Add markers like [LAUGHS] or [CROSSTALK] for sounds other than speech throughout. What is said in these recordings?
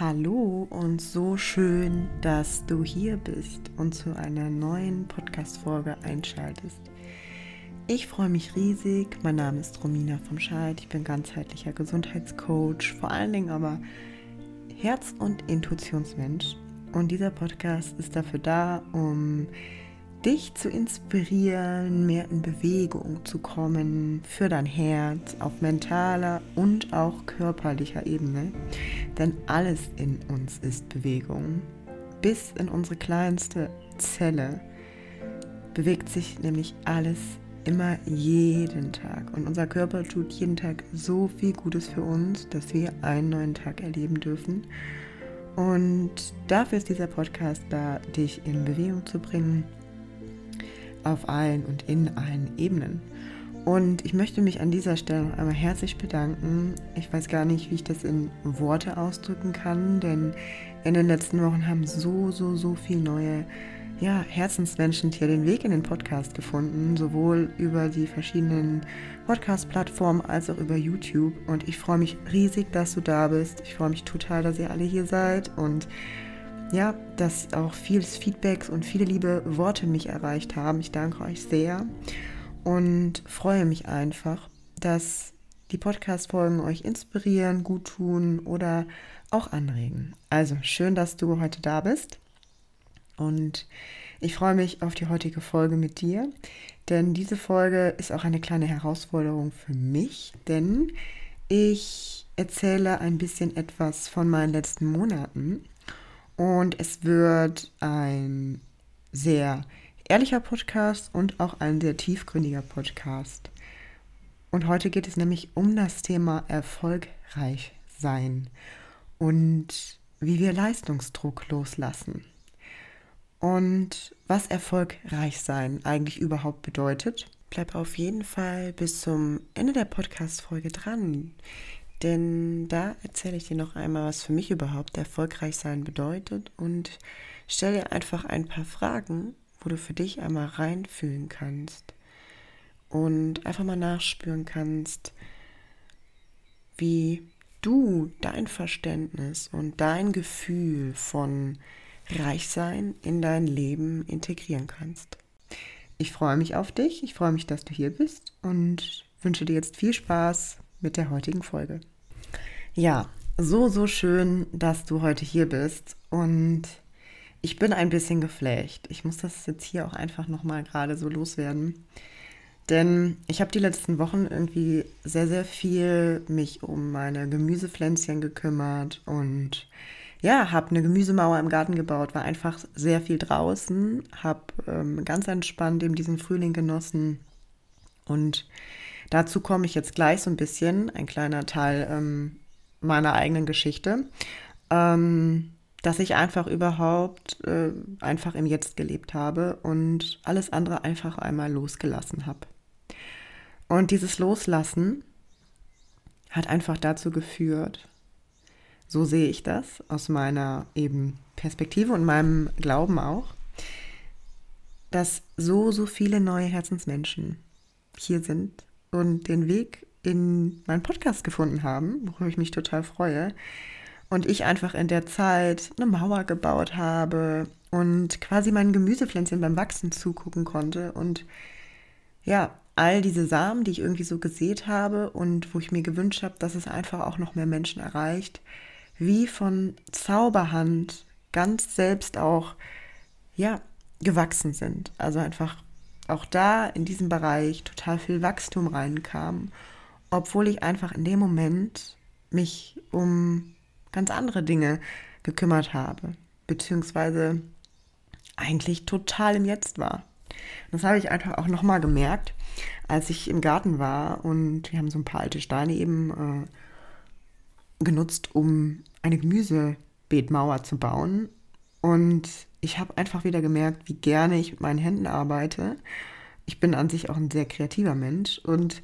Hallo und so schön, dass du hier bist und zu einer neuen Podcast-Folge einschaltest. Ich freue mich riesig. Mein Name ist Romina vom Scheid. Ich bin ganzheitlicher Gesundheitscoach, vor allen Dingen aber Herz- und Intuitionsmensch. Und dieser Podcast ist dafür da, um dich zu inspirieren, mehr in Bewegung zu kommen für dein Herz auf mentaler und auch körperlicher Ebene. Denn alles in uns ist Bewegung. Bis in unsere kleinste Zelle bewegt sich nämlich alles immer jeden Tag. Und unser Körper tut jeden Tag so viel Gutes für uns, dass wir einen neuen Tag erleben dürfen. Und dafür ist dieser Podcast da, dich in Bewegung zu bringen auf allen und in allen Ebenen. Und ich möchte mich an dieser Stelle noch einmal herzlich bedanken. Ich weiß gar nicht, wie ich das in Worte ausdrücken kann, denn in den letzten Wochen haben so, so, so viele neue ja, Herzensmenschen hier den Weg in den Podcast gefunden, sowohl über die verschiedenen Podcast-Plattformen als auch über YouTube. Und ich freue mich riesig, dass du da bist. Ich freue mich total, dass ihr alle hier seid und ja, dass auch vieles Feedbacks und viele liebe Worte mich erreicht haben. Ich danke euch sehr und freue mich einfach, dass die Podcast-Folgen euch inspirieren, gut tun oder auch anregen. Also schön, dass du heute da bist und ich freue mich auf die heutige Folge mit dir, denn diese Folge ist auch eine kleine Herausforderung für mich, denn ich erzähle ein bisschen etwas von meinen letzten Monaten und es wird ein sehr ehrlicher Podcast und auch ein sehr tiefgründiger Podcast. Und heute geht es nämlich um das Thema erfolgreich sein und wie wir Leistungsdruck loslassen. Und was erfolgreich sein eigentlich überhaupt bedeutet. Bleib auf jeden Fall bis zum Ende der Podcast-Folge dran. Denn da erzähle ich dir noch einmal, was für mich überhaupt erfolgreich sein bedeutet und stelle dir einfach ein paar Fragen, wo du für dich einmal reinfühlen kannst und einfach mal nachspüren kannst, wie du dein Verständnis und dein Gefühl von Reichsein in dein Leben integrieren kannst. Ich freue mich auf dich, ich freue mich, dass du hier bist und wünsche dir jetzt viel Spaß mit der heutigen Folge. Ja, so, so schön, dass du heute hier bist und ich bin ein bisschen geflecht. Ich muss das jetzt hier auch einfach nochmal gerade so loswerden. Denn ich habe die letzten Wochen irgendwie sehr, sehr viel mich um meine Gemüsepflänzchen gekümmert und ja, habe eine Gemüsemauer im Garten gebaut, war einfach sehr viel draußen, habe ähm, ganz entspannt eben diesen Frühling genossen und Dazu komme ich jetzt gleich so ein bisschen, ein kleiner Teil ähm, meiner eigenen Geschichte, ähm, dass ich einfach überhaupt äh, einfach im Jetzt gelebt habe und alles andere einfach einmal losgelassen habe. Und dieses Loslassen hat einfach dazu geführt, so sehe ich das aus meiner eben Perspektive und meinem Glauben auch, dass so, so viele neue Herzensmenschen hier sind, und den Weg in meinen Podcast gefunden haben, worüber ich mich total freue. Und ich einfach in der Zeit eine Mauer gebaut habe und quasi meinen Gemüsepflänzchen beim Wachsen zugucken konnte. Und ja, all diese Samen, die ich irgendwie so gesät habe und wo ich mir gewünscht habe, dass es einfach auch noch mehr Menschen erreicht, wie von Zauberhand ganz selbst auch, ja, gewachsen sind. Also einfach auch da in diesem Bereich total viel Wachstum reinkam, obwohl ich einfach in dem Moment mich um ganz andere Dinge gekümmert habe, beziehungsweise eigentlich total im Jetzt war. Das habe ich einfach auch nochmal gemerkt, als ich im Garten war und wir haben so ein paar alte Steine eben äh, genutzt, um eine Gemüsebeetmauer zu bauen. Und ich habe einfach wieder gemerkt, wie gerne ich mit meinen Händen arbeite. Ich bin an sich auch ein sehr kreativer Mensch und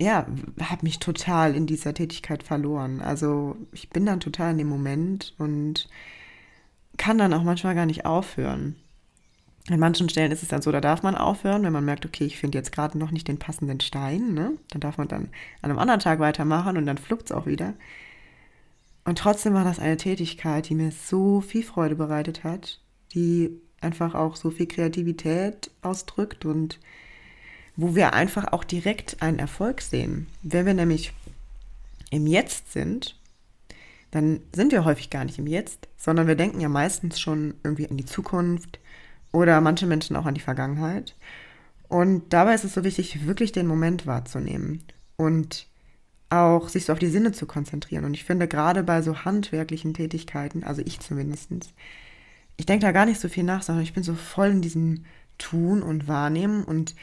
ja, habe mich total in dieser Tätigkeit verloren. Also ich bin dann total in dem Moment und kann dann auch manchmal gar nicht aufhören. An manchen Stellen ist es dann so, da darf man aufhören, wenn man merkt, okay, ich finde jetzt gerade noch nicht den passenden Stein, ne? Dann darf man dann an einem anderen Tag weitermachen und dann flugt es auch wieder. Und trotzdem war das eine Tätigkeit, die mir so viel Freude bereitet hat, die einfach auch so viel Kreativität ausdrückt und wo wir einfach auch direkt einen Erfolg sehen. Wenn wir nämlich im Jetzt sind, dann sind wir häufig gar nicht im Jetzt, sondern wir denken ja meistens schon irgendwie an die Zukunft oder manche Menschen auch an die Vergangenheit. Und dabei ist es so wichtig, wirklich den Moment wahrzunehmen und auch sich so auf die Sinne zu konzentrieren. Und ich finde gerade bei so handwerklichen Tätigkeiten, also ich zumindest, ich denke da gar nicht so viel nach, sondern ich bin so voll in diesem Tun und Wahrnehmen und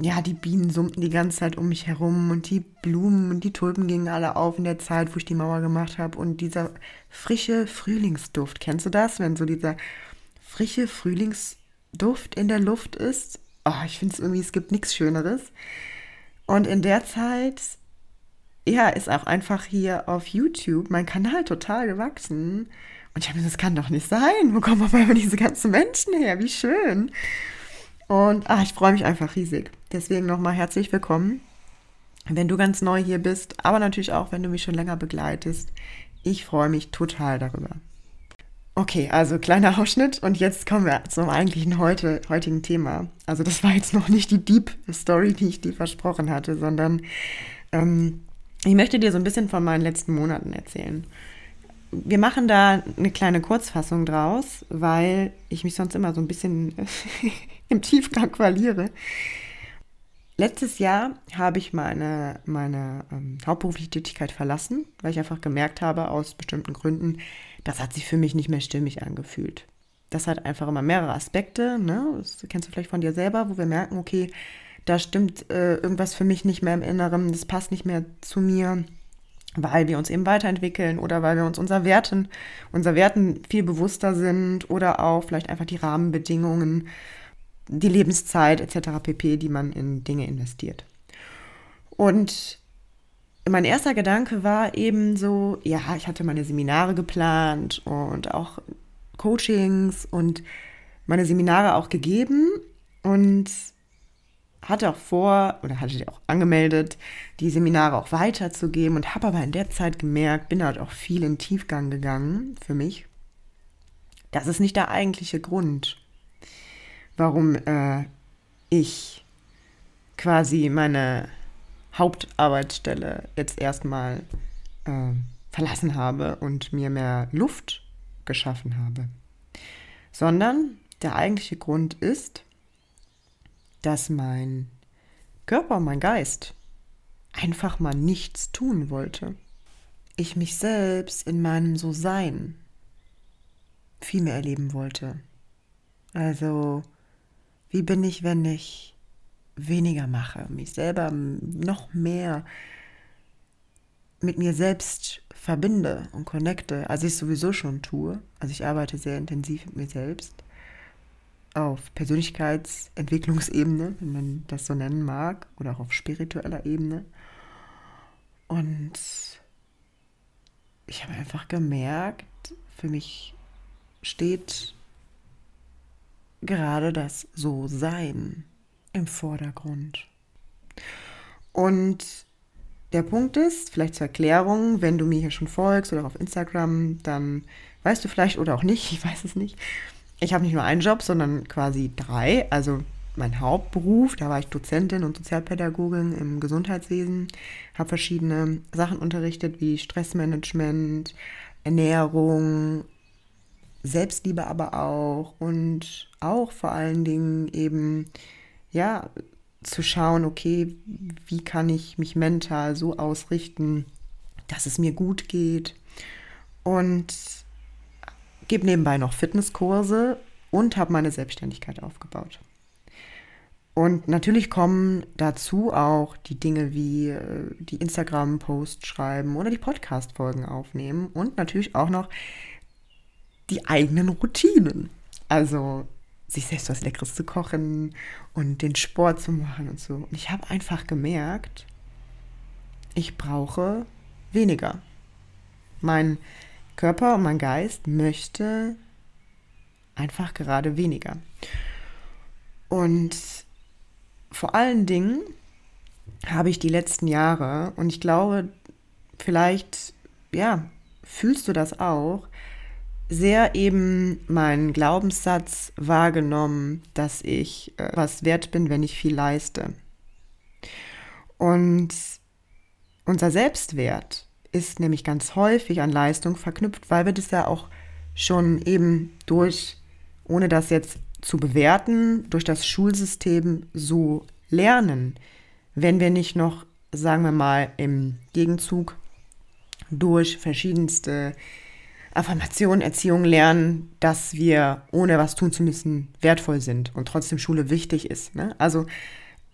ja, die Bienen summten die ganze Zeit um mich herum und die Blumen und die Tulpen gingen alle auf in der Zeit, wo ich die Mauer gemacht habe. Und dieser frische Frühlingsduft, kennst du das, wenn so dieser frische Frühlingsduft in der Luft ist? Oh, ich finde es irgendwie, es gibt nichts Schöneres. Und in der Zeit, ja, ist auch einfach hier auf YouTube mein Kanal total gewachsen. Und ich habe mir das kann doch nicht sein. Wo kommen auf einmal diese ganzen Menschen her? Wie schön. Und ach, ich freue mich einfach riesig. Deswegen nochmal herzlich willkommen, wenn du ganz neu hier bist, aber natürlich auch, wenn du mich schon länger begleitest. Ich freue mich total darüber. Okay, also kleiner Ausschnitt und jetzt kommen wir zum eigentlichen heute, heutigen Thema. Also das war jetzt noch nicht die Deep Story, die ich dir versprochen hatte, sondern ähm, ich möchte dir so ein bisschen von meinen letzten Monaten erzählen wir machen da eine kleine Kurzfassung draus, weil ich mich sonst immer so ein bisschen [LAUGHS] im Tiefgang verliere. Letztes Jahr habe ich meine, meine ähm, hauptberufliche Tätigkeit verlassen, weil ich einfach gemerkt habe, aus bestimmten Gründen, das hat sich für mich nicht mehr stimmig angefühlt. Das hat einfach immer mehrere Aspekte, ne? das kennst du vielleicht von dir selber, wo wir merken, okay, da stimmt äh, irgendwas für mich nicht mehr im Inneren, das passt nicht mehr zu mir weil wir uns eben weiterentwickeln oder weil wir uns unser Werten, unser Werten viel bewusster sind oder auch vielleicht einfach die Rahmenbedingungen, die Lebenszeit etc. pp, die man in Dinge investiert. Und mein erster Gedanke war eben so, ja, ich hatte meine Seminare geplant und auch Coachings und meine Seminare auch gegeben und hatte auch vor oder hatte auch angemeldet, die Seminare auch weiterzugeben und habe aber in der Zeit gemerkt, bin halt auch viel in Tiefgang gegangen für mich. Das ist nicht der eigentliche Grund, warum äh, ich quasi meine Hauptarbeitsstelle jetzt erstmal äh, verlassen habe und mir mehr Luft geschaffen habe. Sondern der eigentliche Grund ist, dass mein Körper, mein Geist einfach mal nichts tun wollte. Ich mich selbst in meinem So-Sein viel mehr erleben wollte. Also, wie bin ich, wenn ich weniger mache, mich selber noch mehr mit mir selbst verbinde und connecte, als ich es sowieso schon tue. Also ich arbeite sehr intensiv mit mir selbst auf Persönlichkeitsentwicklungsebene, wenn man das so nennen mag, oder auch auf spiritueller Ebene. Und ich habe einfach gemerkt, für mich steht gerade das So-Sein im Vordergrund. Und der Punkt ist, vielleicht zur Erklärung, wenn du mir hier schon folgst oder auf Instagram, dann weißt du vielleicht oder auch nicht, [LAUGHS] ich weiß es nicht, ich habe nicht nur einen Job, sondern quasi drei. Also mein Hauptberuf, da war ich Dozentin und Sozialpädagogin im Gesundheitswesen, habe verschiedene Sachen unterrichtet wie Stressmanagement, Ernährung, Selbstliebe aber auch und auch vor allen Dingen eben, ja, zu schauen, okay, wie kann ich mich mental so ausrichten, dass es mir gut geht. Und gebe nebenbei noch Fitnesskurse und habe meine Selbstständigkeit aufgebaut. Und natürlich kommen dazu auch die Dinge wie äh, die Instagram-Posts schreiben oder die Podcast-Folgen aufnehmen und natürlich auch noch die eigenen Routinen. Also sich selbst was Leckeres zu kochen und den Sport zu machen und so. Und ich habe einfach gemerkt, ich brauche weniger. Mein Körper und mein Geist möchte einfach gerade weniger. Und vor allen Dingen habe ich die letzten Jahre, und ich glaube, vielleicht, ja, fühlst du das auch, sehr eben meinen Glaubenssatz wahrgenommen, dass ich äh, was wert bin, wenn ich viel leiste. Und unser Selbstwert ist nämlich ganz häufig an Leistung verknüpft, weil wir das ja auch schon eben durch, ohne das jetzt zu bewerten, durch das Schulsystem so lernen, wenn wir nicht noch, sagen wir mal, im Gegenzug durch verschiedenste Affirmation, Erziehung lernen, dass wir, ohne was tun zu müssen, wertvoll sind und trotzdem Schule wichtig ist. Ne? Also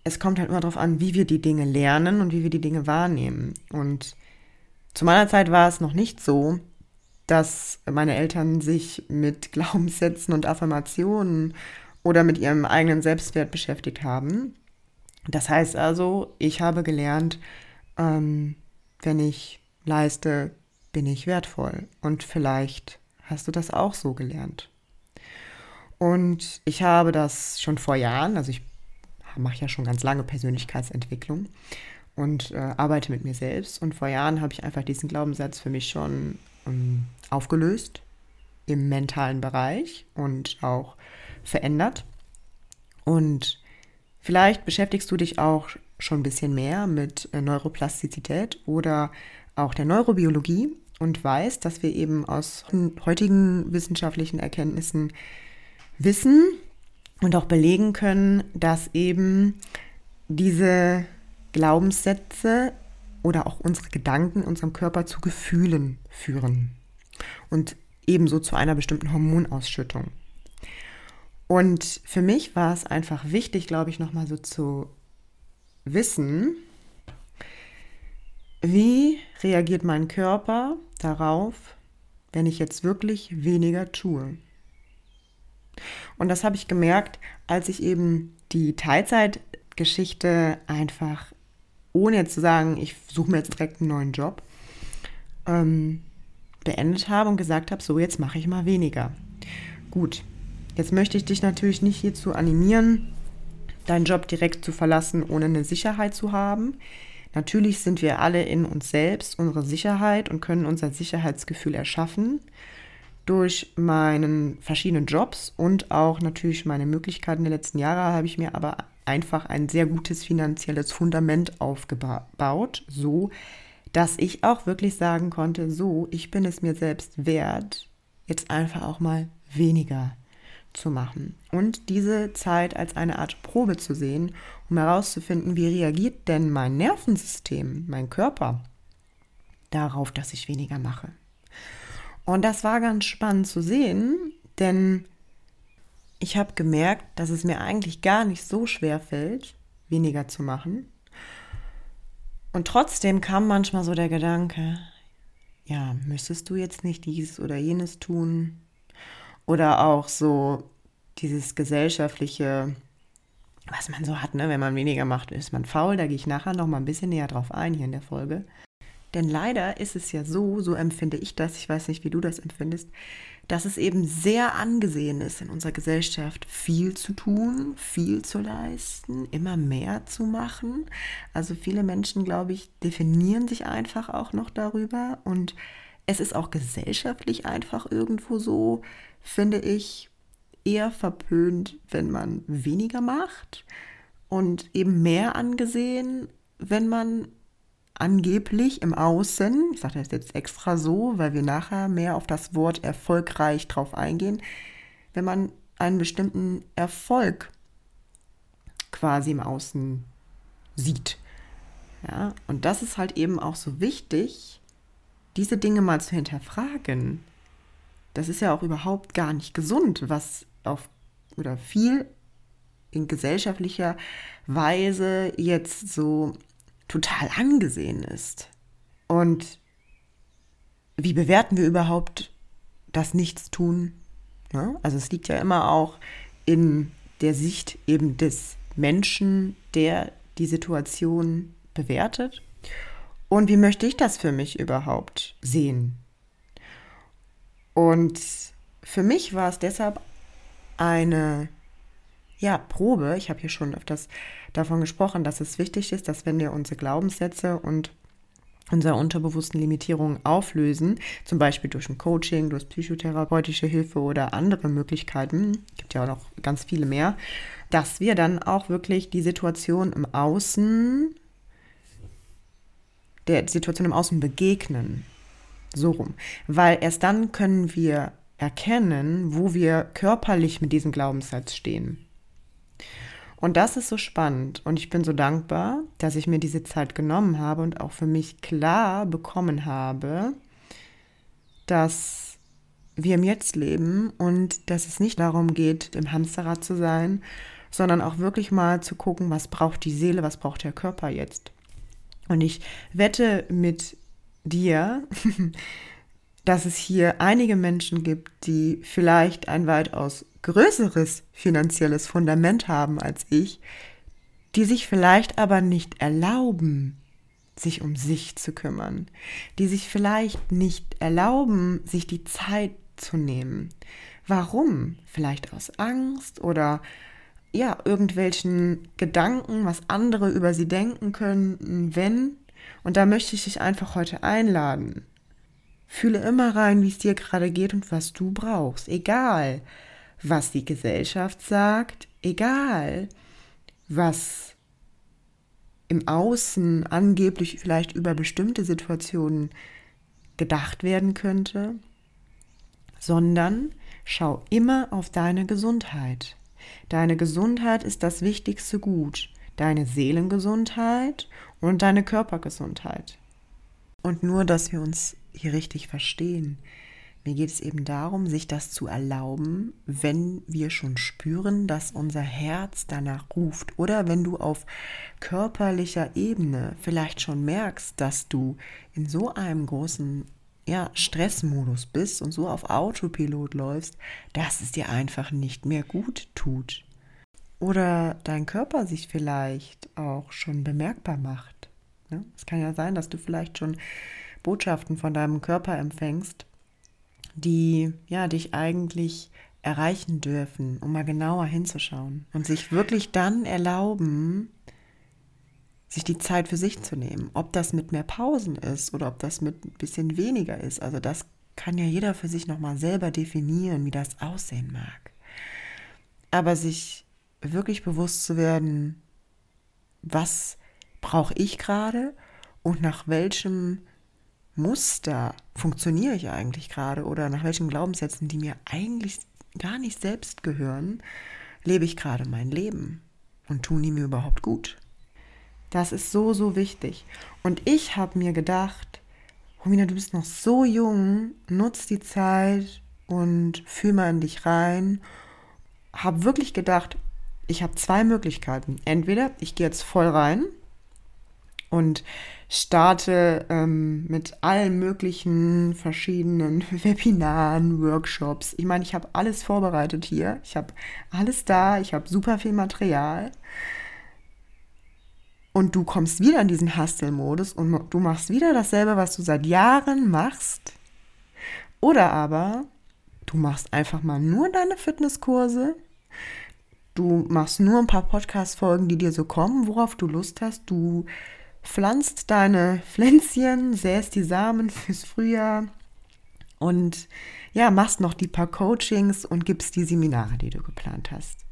es kommt halt immer darauf an, wie wir die Dinge lernen und wie wir die Dinge wahrnehmen. Und zu meiner Zeit war es noch nicht so, dass meine Eltern sich mit [LAUGHS] Glaubenssätzen und Affirmationen oder mit ihrem eigenen Selbstwert beschäftigt haben. Das heißt also, ich habe gelernt, ähm, wenn ich leiste, bin ich wertvoll. Und vielleicht hast du das auch so gelernt. Und ich habe das schon vor Jahren, also ich mache ja schon ganz lange Persönlichkeitsentwicklung und äh, arbeite mit mir selbst. Und vor Jahren habe ich einfach diesen Glaubenssatz für mich schon ähm, aufgelöst im mentalen Bereich und auch verändert. Und vielleicht beschäftigst du dich auch schon ein bisschen mehr mit äh, Neuroplastizität oder auch der Neurobiologie und weiß, dass wir eben aus heutigen wissenschaftlichen Erkenntnissen wissen und auch belegen können, dass eben diese Glaubenssätze oder auch unsere Gedanken unserem Körper zu Gefühlen führen und ebenso zu einer bestimmten Hormonausschüttung. Und für mich war es einfach wichtig, glaube ich, nochmal so zu wissen, wie reagiert mein Körper darauf, wenn ich jetzt wirklich weniger tue? Und das habe ich gemerkt, als ich eben die Teilzeitgeschichte einfach, ohne jetzt zu sagen, ich suche mir jetzt direkt einen neuen Job, ähm, beendet habe und gesagt habe, so jetzt mache ich mal weniger. Gut, jetzt möchte ich dich natürlich nicht hierzu animieren, deinen Job direkt zu verlassen, ohne eine Sicherheit zu haben. Natürlich sind wir alle in uns selbst unsere Sicherheit und können unser Sicherheitsgefühl erschaffen durch meinen verschiedenen Jobs und auch natürlich meine Möglichkeiten der letzten Jahre habe ich mir aber einfach ein sehr gutes finanzielles Fundament aufgebaut, so dass ich auch wirklich sagen konnte, so, ich bin es mir selbst wert, jetzt einfach auch mal weniger zu machen und diese Zeit als eine Art Probe zu sehen, um herauszufinden, wie reagiert denn mein Nervensystem, mein Körper darauf, dass ich weniger mache. Und das war ganz spannend zu sehen, denn ich habe gemerkt, dass es mir eigentlich gar nicht so schwer fällt, weniger zu machen. Und trotzdem kam manchmal so der Gedanke, ja, müsstest du jetzt nicht dieses oder jenes tun? Oder auch so dieses gesellschaftliche, was man so hat, ne? wenn man weniger macht, ist man faul. Da gehe ich nachher noch mal ein bisschen näher drauf ein hier in der Folge. Denn leider ist es ja so, so empfinde ich das, ich weiß nicht, wie du das empfindest, dass es eben sehr angesehen ist in unserer Gesellschaft, viel zu tun, viel zu leisten, immer mehr zu machen. Also viele Menschen, glaube ich, definieren sich einfach auch noch darüber und es ist auch gesellschaftlich einfach irgendwo so, finde ich, eher verpönt, wenn man weniger macht und eben mehr angesehen, wenn man angeblich im Außen, ich sage das jetzt extra so, weil wir nachher mehr auf das Wort erfolgreich drauf eingehen, wenn man einen bestimmten Erfolg quasi im Außen sieht. Ja, und das ist halt eben auch so wichtig, diese Dinge mal zu hinterfragen. Das ist ja auch überhaupt gar nicht gesund, was auf oder viel in gesellschaftlicher Weise jetzt so total angesehen ist. Und wie bewerten wir überhaupt das Nichtstun? Ja, also es liegt ja immer auch in der Sicht eben des Menschen, der die Situation bewertet. Und wie möchte ich das für mich überhaupt sehen? Und für mich war es deshalb eine ja, Probe. Ich habe hier schon öfters davon gesprochen, dass es wichtig ist, dass wenn wir unsere Glaubenssätze und unsere unterbewussten Limitierungen auflösen, zum Beispiel durch ein Coaching, durch psychotherapeutische Hilfe oder andere Möglichkeiten, gibt ja auch noch ganz viele mehr, dass wir dann auch wirklich die Situation im Außen, der Situation im Außen begegnen. So rum. Weil erst dann können wir erkennen, wo wir körperlich mit diesem Glaubenssatz stehen. Und das ist so spannend und ich bin so dankbar, dass ich mir diese Zeit genommen habe und auch für mich klar bekommen habe, dass wir im Jetzt leben und dass es nicht darum geht, im Hamsterrad zu sein, sondern auch wirklich mal zu gucken, was braucht die Seele, was braucht der Körper jetzt. Und ich wette mit dir, [LAUGHS] dass es hier einige Menschen gibt, die vielleicht ein weitaus größeres finanzielles Fundament haben als ich, die sich vielleicht aber nicht erlauben, sich um sich zu kümmern, die sich vielleicht nicht erlauben, sich die Zeit zu nehmen. Warum? Vielleicht aus Angst oder ja, irgendwelchen Gedanken, was andere über sie denken könnten, wenn. Und da möchte ich dich einfach heute einladen. Fühle immer rein, wie es dir gerade geht und was du brauchst. Egal, was die Gesellschaft sagt, egal, was im Außen angeblich vielleicht über bestimmte Situationen gedacht werden könnte, sondern schau immer auf deine Gesundheit. Deine Gesundheit ist das wichtigste Gut, deine Seelengesundheit und deine Körpergesundheit. Und nur, dass wir uns hier richtig verstehen. Mir geht es eben darum, sich das zu erlauben, wenn wir schon spüren, dass unser Herz danach ruft. Oder wenn du auf körperlicher Ebene vielleicht schon merkst, dass du in so einem großen ja, Stressmodus bist und so auf Autopilot läufst, dass es dir einfach nicht mehr gut tut. Oder dein Körper sich vielleicht auch schon bemerkbar macht. Es kann ja sein, dass du vielleicht schon Botschaften von deinem Körper empfängst, die ja dich eigentlich erreichen dürfen, um mal genauer hinzuschauen und sich wirklich dann erlauben, sich die Zeit für sich zu nehmen. Ob das mit mehr Pausen ist oder ob das mit ein bisschen weniger ist. Also das kann ja jeder für sich nochmal selber definieren, wie das aussehen mag. Aber sich wirklich bewusst zu werden, was brauche ich gerade und nach welchem Muster funktioniere ich eigentlich gerade oder nach welchen Glaubenssätzen, die mir eigentlich gar nicht selbst gehören, lebe ich gerade mein Leben und tun die mir überhaupt gut. Das ist so, so wichtig. Und ich habe mir gedacht, Romina, du bist noch so jung, nutz die Zeit und fühl mal in dich rein. Habe wirklich gedacht, ich habe zwei Möglichkeiten. Entweder ich gehe jetzt voll rein und starte ähm, mit allen möglichen verschiedenen [LAUGHS] Webinaren, Workshops. Ich meine, ich habe alles vorbereitet hier. Ich habe alles da. Ich habe super viel Material. Und du kommst wieder in diesen Hustle-Modus und du machst wieder dasselbe, was du seit Jahren machst. Oder aber du machst einfach mal nur deine Fitnesskurse. Du machst nur ein paar Podcast-Folgen, die dir so kommen, worauf du Lust hast. Du pflanzt deine Pflänzchen, säst die Samen fürs Frühjahr und ja, machst noch die paar Coachings und gibst die Seminare, die du geplant hast.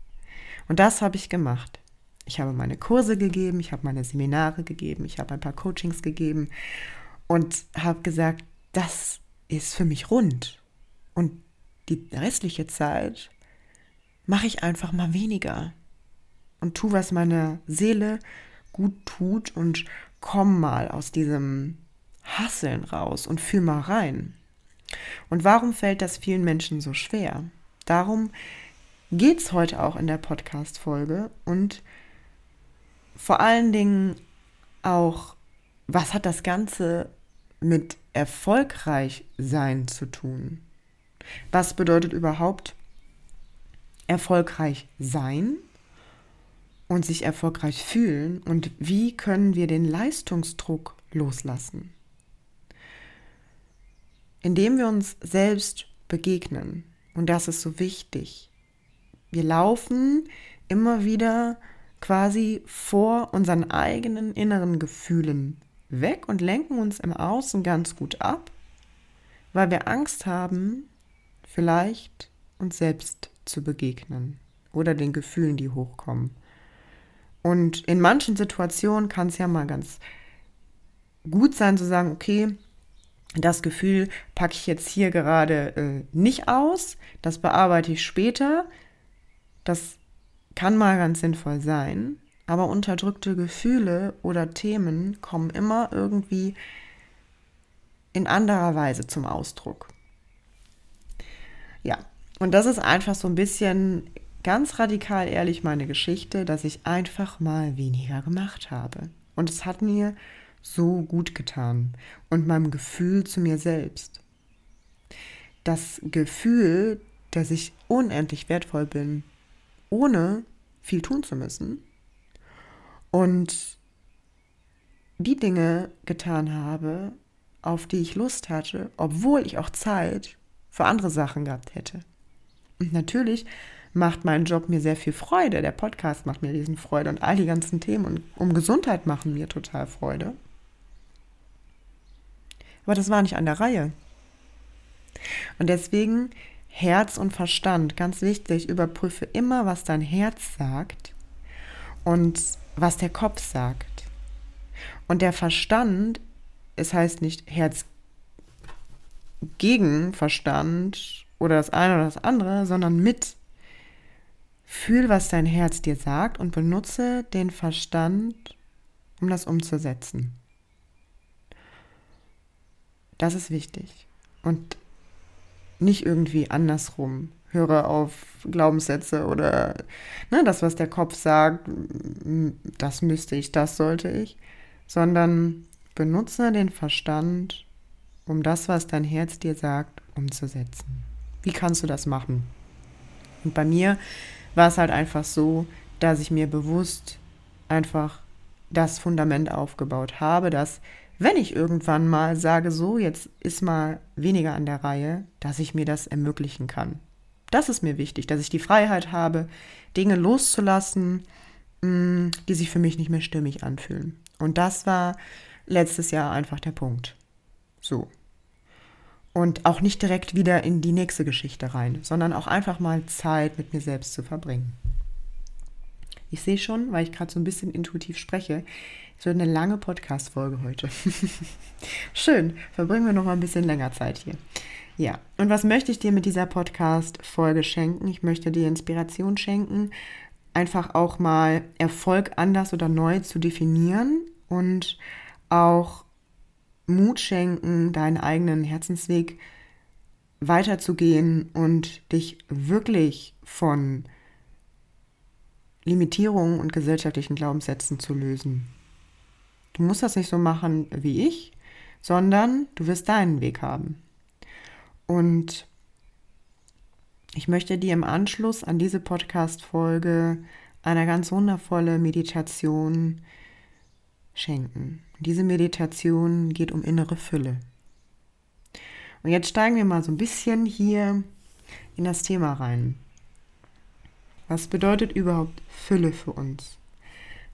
Und das habe ich gemacht. Ich habe meine Kurse gegeben, ich habe meine Seminare gegeben, ich habe ein paar Coachings gegeben und habe gesagt, das ist für mich rund. Und die restliche Zeit mache ich einfach mal weniger und tu, was meine Seele gut tut und komm mal aus diesem Hasseln raus und fühl mal rein. Und warum fällt das vielen Menschen so schwer? Darum geht es heute auch in der Podcast-Folge und vor allen Dingen auch, was hat das Ganze mit erfolgreich sein zu tun? Was bedeutet überhaupt erfolgreich sein und sich erfolgreich fühlen und wie können wir den Leistungsdruck loslassen? Indem wir uns selbst begegnen. Und das ist so wichtig. Wir laufen immer wieder quasi vor unseren eigenen inneren Gefühlen weg und lenken uns im Außen ganz gut ab, weil wir Angst haben, vielleicht uns selbst zu begegnen oder den Gefühlen, die hochkommen. Und in manchen Situationen kann es ja mal ganz gut sein zu sagen, okay, das Gefühl packe ich jetzt hier gerade äh, nicht aus, das bearbeite ich später. Das kann mal ganz sinnvoll sein, aber unterdrückte Gefühle oder Themen kommen immer irgendwie in anderer Weise zum Ausdruck. Ja, und das ist einfach so ein bisschen ganz radikal ehrlich meine Geschichte, dass ich einfach mal weniger gemacht habe. Und es hat mir so gut getan und meinem Gefühl zu mir selbst. Das Gefühl, dass ich unendlich wertvoll bin, ohne viel tun zu müssen und die Dinge getan habe, auf die ich Lust hatte, obwohl ich auch Zeit für andere Sachen gehabt hätte. Und natürlich macht mein Job mir sehr viel Freude, der Podcast macht mir diesen Freude und all die ganzen Themen um Gesundheit machen mir total Freude. Aber das war nicht an der Reihe. Und deswegen Herz und Verstand, ganz wichtig, überprüfe immer, was dein Herz sagt und was der Kopf sagt. Und der Verstand, es heißt nicht Herz gegen Verstand oder das eine oder das andere, sondern mit. Fühl, was dein Herz dir sagt und benutze den Verstand, um das umzusetzen. Das ist wichtig. Und nicht irgendwie andersrum. Höre auf Glaubenssätze oder ne, das, was der Kopf sagt, das müsste ich, das sollte ich, sondern benutze den Verstand, um das, was dein Herz dir sagt, umzusetzen. Wie kannst du das machen? Und bei mir war es halt einfach so, dass ich mir bewusst einfach das Fundament aufgebaut habe, dass wenn ich irgendwann mal sage, so, jetzt ist mal weniger an der Reihe, dass ich mir das ermöglichen kann. Das ist mir wichtig, dass ich die Freiheit habe, Dinge loszulassen, mm, die sich für mich nicht mehr stimmig anfühlen. Und das war letztes Jahr einfach der Punkt. So. Und auch nicht direkt wieder in die nächste Geschichte rein, sondern auch einfach mal Zeit mit mir selbst zu verbringen. Ich sehe schon, weil ich gerade so ein bisschen intuitiv spreche, es wird eine lange Podcast-Folge heute. [LAUGHS] Schön, verbringen wir noch mal ein bisschen länger Zeit hier. Ja, und was möchte ich dir mit dieser Podcast-Folge schenken? Ich möchte dir Inspiration schenken, einfach auch mal Erfolg anders oder neu zu definieren und auch Mut schenken, deinen eigenen Herzensweg weiterzugehen und dich wirklich von Limitierungen und gesellschaftlichen Glaubenssätzen zu lösen. Du musst das nicht so machen wie ich, sondern du wirst deinen Weg haben. Und ich möchte dir im Anschluss an diese Podcast-Folge eine ganz wundervolle Meditation schenken. Diese Meditation geht um innere Fülle. Und jetzt steigen wir mal so ein bisschen hier in das Thema rein. Was bedeutet überhaupt Fülle für uns?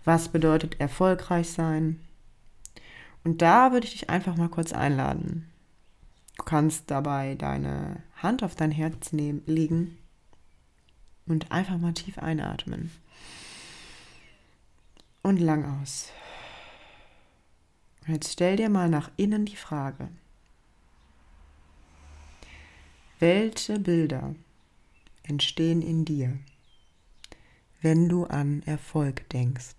Was bedeutet erfolgreich sein? Und da würde ich dich einfach mal kurz einladen. Du kannst dabei deine Hand auf dein Herz nehmen, legen und einfach mal tief einatmen. Und lang aus. Und jetzt stell dir mal nach innen die Frage. Welche Bilder entstehen in dir, wenn du an Erfolg denkst?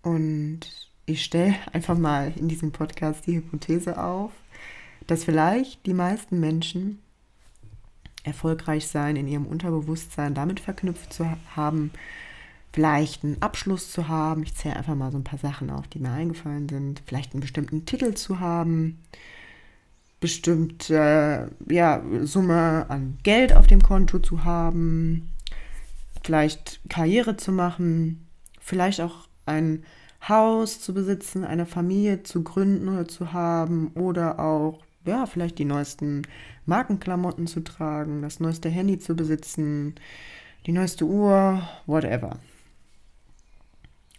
Und ich stelle [LAUGHS] einfach mal in diesem Podcast die Hypothese auf, dass vielleicht die meisten Menschen erfolgreich sein in ihrem Unterbewusstsein damit verknüpft zu haben, vielleicht einen Abschluss zu haben. Ich zähle einfach mal so ein paar Sachen auf, die mir eingefallen sind. Vielleicht einen bestimmten Titel zu haben, bestimmte ja, Summe an Geld auf dem Konto zu haben, vielleicht Karriere zu machen, vielleicht auch ein Haus zu besitzen, eine Familie zu gründen oder zu haben oder auch, ja, vielleicht die neuesten Markenklamotten zu tragen, das neueste Handy zu besitzen, die neueste Uhr, whatever.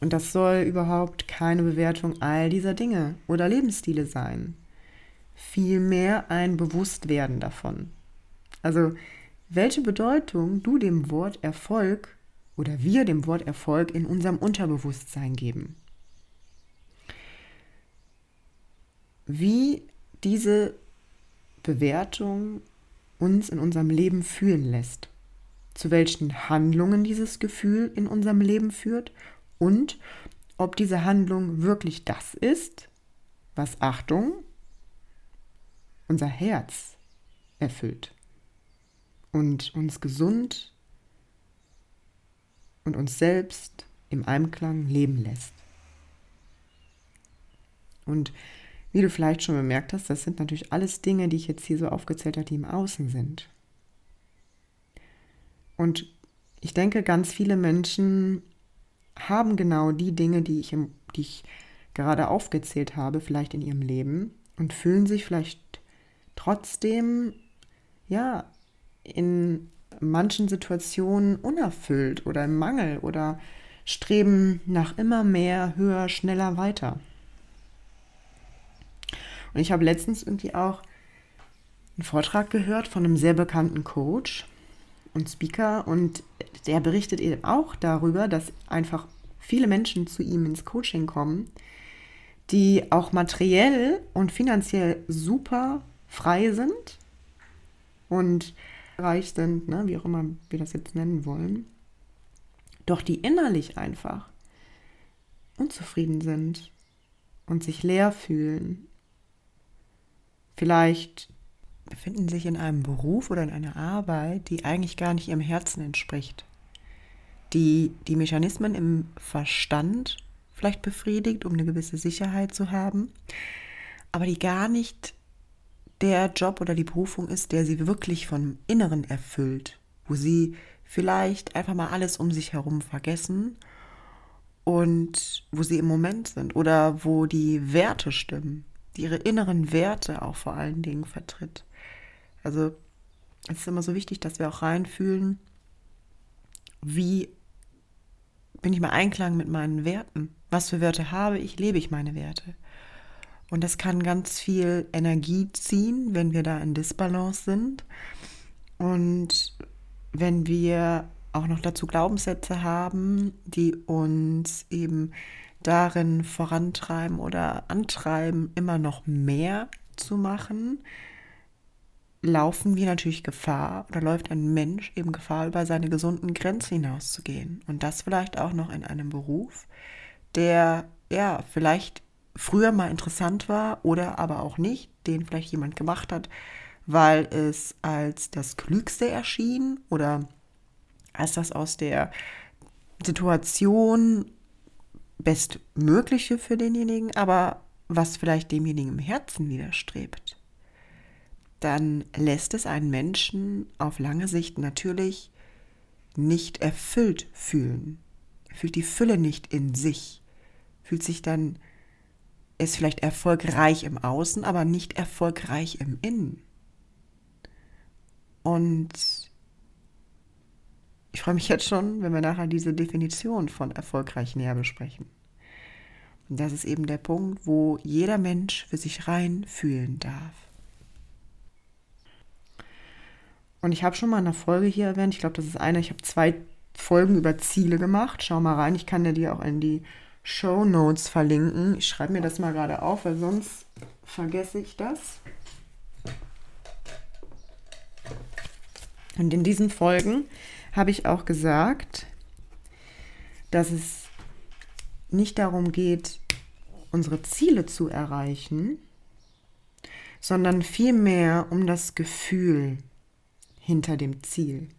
Und das soll überhaupt keine Bewertung all dieser Dinge oder Lebensstile sein. Vielmehr ein Bewusstwerden davon. Also, welche Bedeutung du dem Wort Erfolg oder wir dem Wort Erfolg in unserem Unterbewusstsein geben. Wie diese Bewertung uns in unserem Leben fühlen lässt, zu welchen Handlungen dieses Gefühl in unserem Leben führt und ob diese Handlung wirklich das ist, was Achtung, unser Herz erfüllt und uns gesund und uns selbst im Einklang leben lässt. Und wie du vielleicht schon bemerkt hast, das sind natürlich alles Dinge, die ich jetzt hier so aufgezählt habe, die im Außen sind. Und ich denke, ganz viele Menschen haben genau die Dinge, die ich, im, die ich gerade aufgezählt habe, vielleicht in ihrem Leben und fühlen sich vielleicht trotzdem, ja, in manchen Situationen unerfüllt oder im Mangel oder streben nach immer mehr, höher, schneller weiter. Und ich habe letztens irgendwie auch einen Vortrag gehört von einem sehr bekannten Coach und Speaker und der berichtet eben auch darüber, dass einfach viele Menschen zu ihm ins Coaching kommen, die auch materiell und finanziell super frei sind und reich sind, ne, wie auch immer wir das jetzt nennen wollen, doch die innerlich einfach unzufrieden sind und sich leer fühlen. Vielleicht befinden sich in einem Beruf oder in einer Arbeit, die eigentlich gar nicht ihrem Herzen entspricht, die die Mechanismen im Verstand vielleicht befriedigt, um eine gewisse Sicherheit zu haben, aber die gar nicht der Job oder die Berufung ist, der sie wirklich vom Inneren erfüllt, wo sie vielleicht einfach mal alles um sich herum vergessen und wo sie im Moment sind oder wo die Werte stimmen, die ihre inneren Werte auch vor allen Dingen vertritt. Also es ist immer so wichtig, dass wir auch reinfühlen, wie bin ich mal Einklang mit meinen Werten? Was für Werte habe ich? Lebe ich meine Werte? Und das kann ganz viel Energie ziehen, wenn wir da in Disbalance sind. Und wenn wir auch noch dazu Glaubenssätze haben, die uns eben darin vorantreiben oder antreiben, immer noch mehr zu machen, laufen wir natürlich Gefahr oder läuft ein Mensch eben Gefahr, über seine gesunden Grenzen hinauszugehen. Und das vielleicht auch noch in einem Beruf, der ja vielleicht früher mal interessant war oder aber auch nicht, den vielleicht jemand gemacht hat, weil es als das Klügste erschien oder als das aus der Situation Bestmögliche für denjenigen, aber was vielleicht demjenigen im Herzen widerstrebt, dann lässt es einen Menschen auf lange Sicht natürlich nicht erfüllt fühlen. Er fühlt die Fülle nicht in sich, fühlt sich dann ist vielleicht erfolgreich im Außen, aber nicht erfolgreich im Innen. Und ich freue mich jetzt schon, wenn wir nachher diese Definition von erfolgreich näher besprechen. Und das ist eben der Punkt, wo jeder Mensch für sich rein fühlen darf. Und ich habe schon mal eine Folge hier erwähnt, ich glaube, das ist eine, ich habe zwei Folgen über Ziele gemacht. Schau mal rein, ich kann dir auch in die Show Notes verlinken. Ich schreibe mir das mal gerade auf, weil sonst vergesse ich das. Und in diesen Folgen habe ich auch gesagt, dass es nicht darum geht, unsere Ziele zu erreichen, sondern vielmehr um das Gefühl hinter dem Ziel.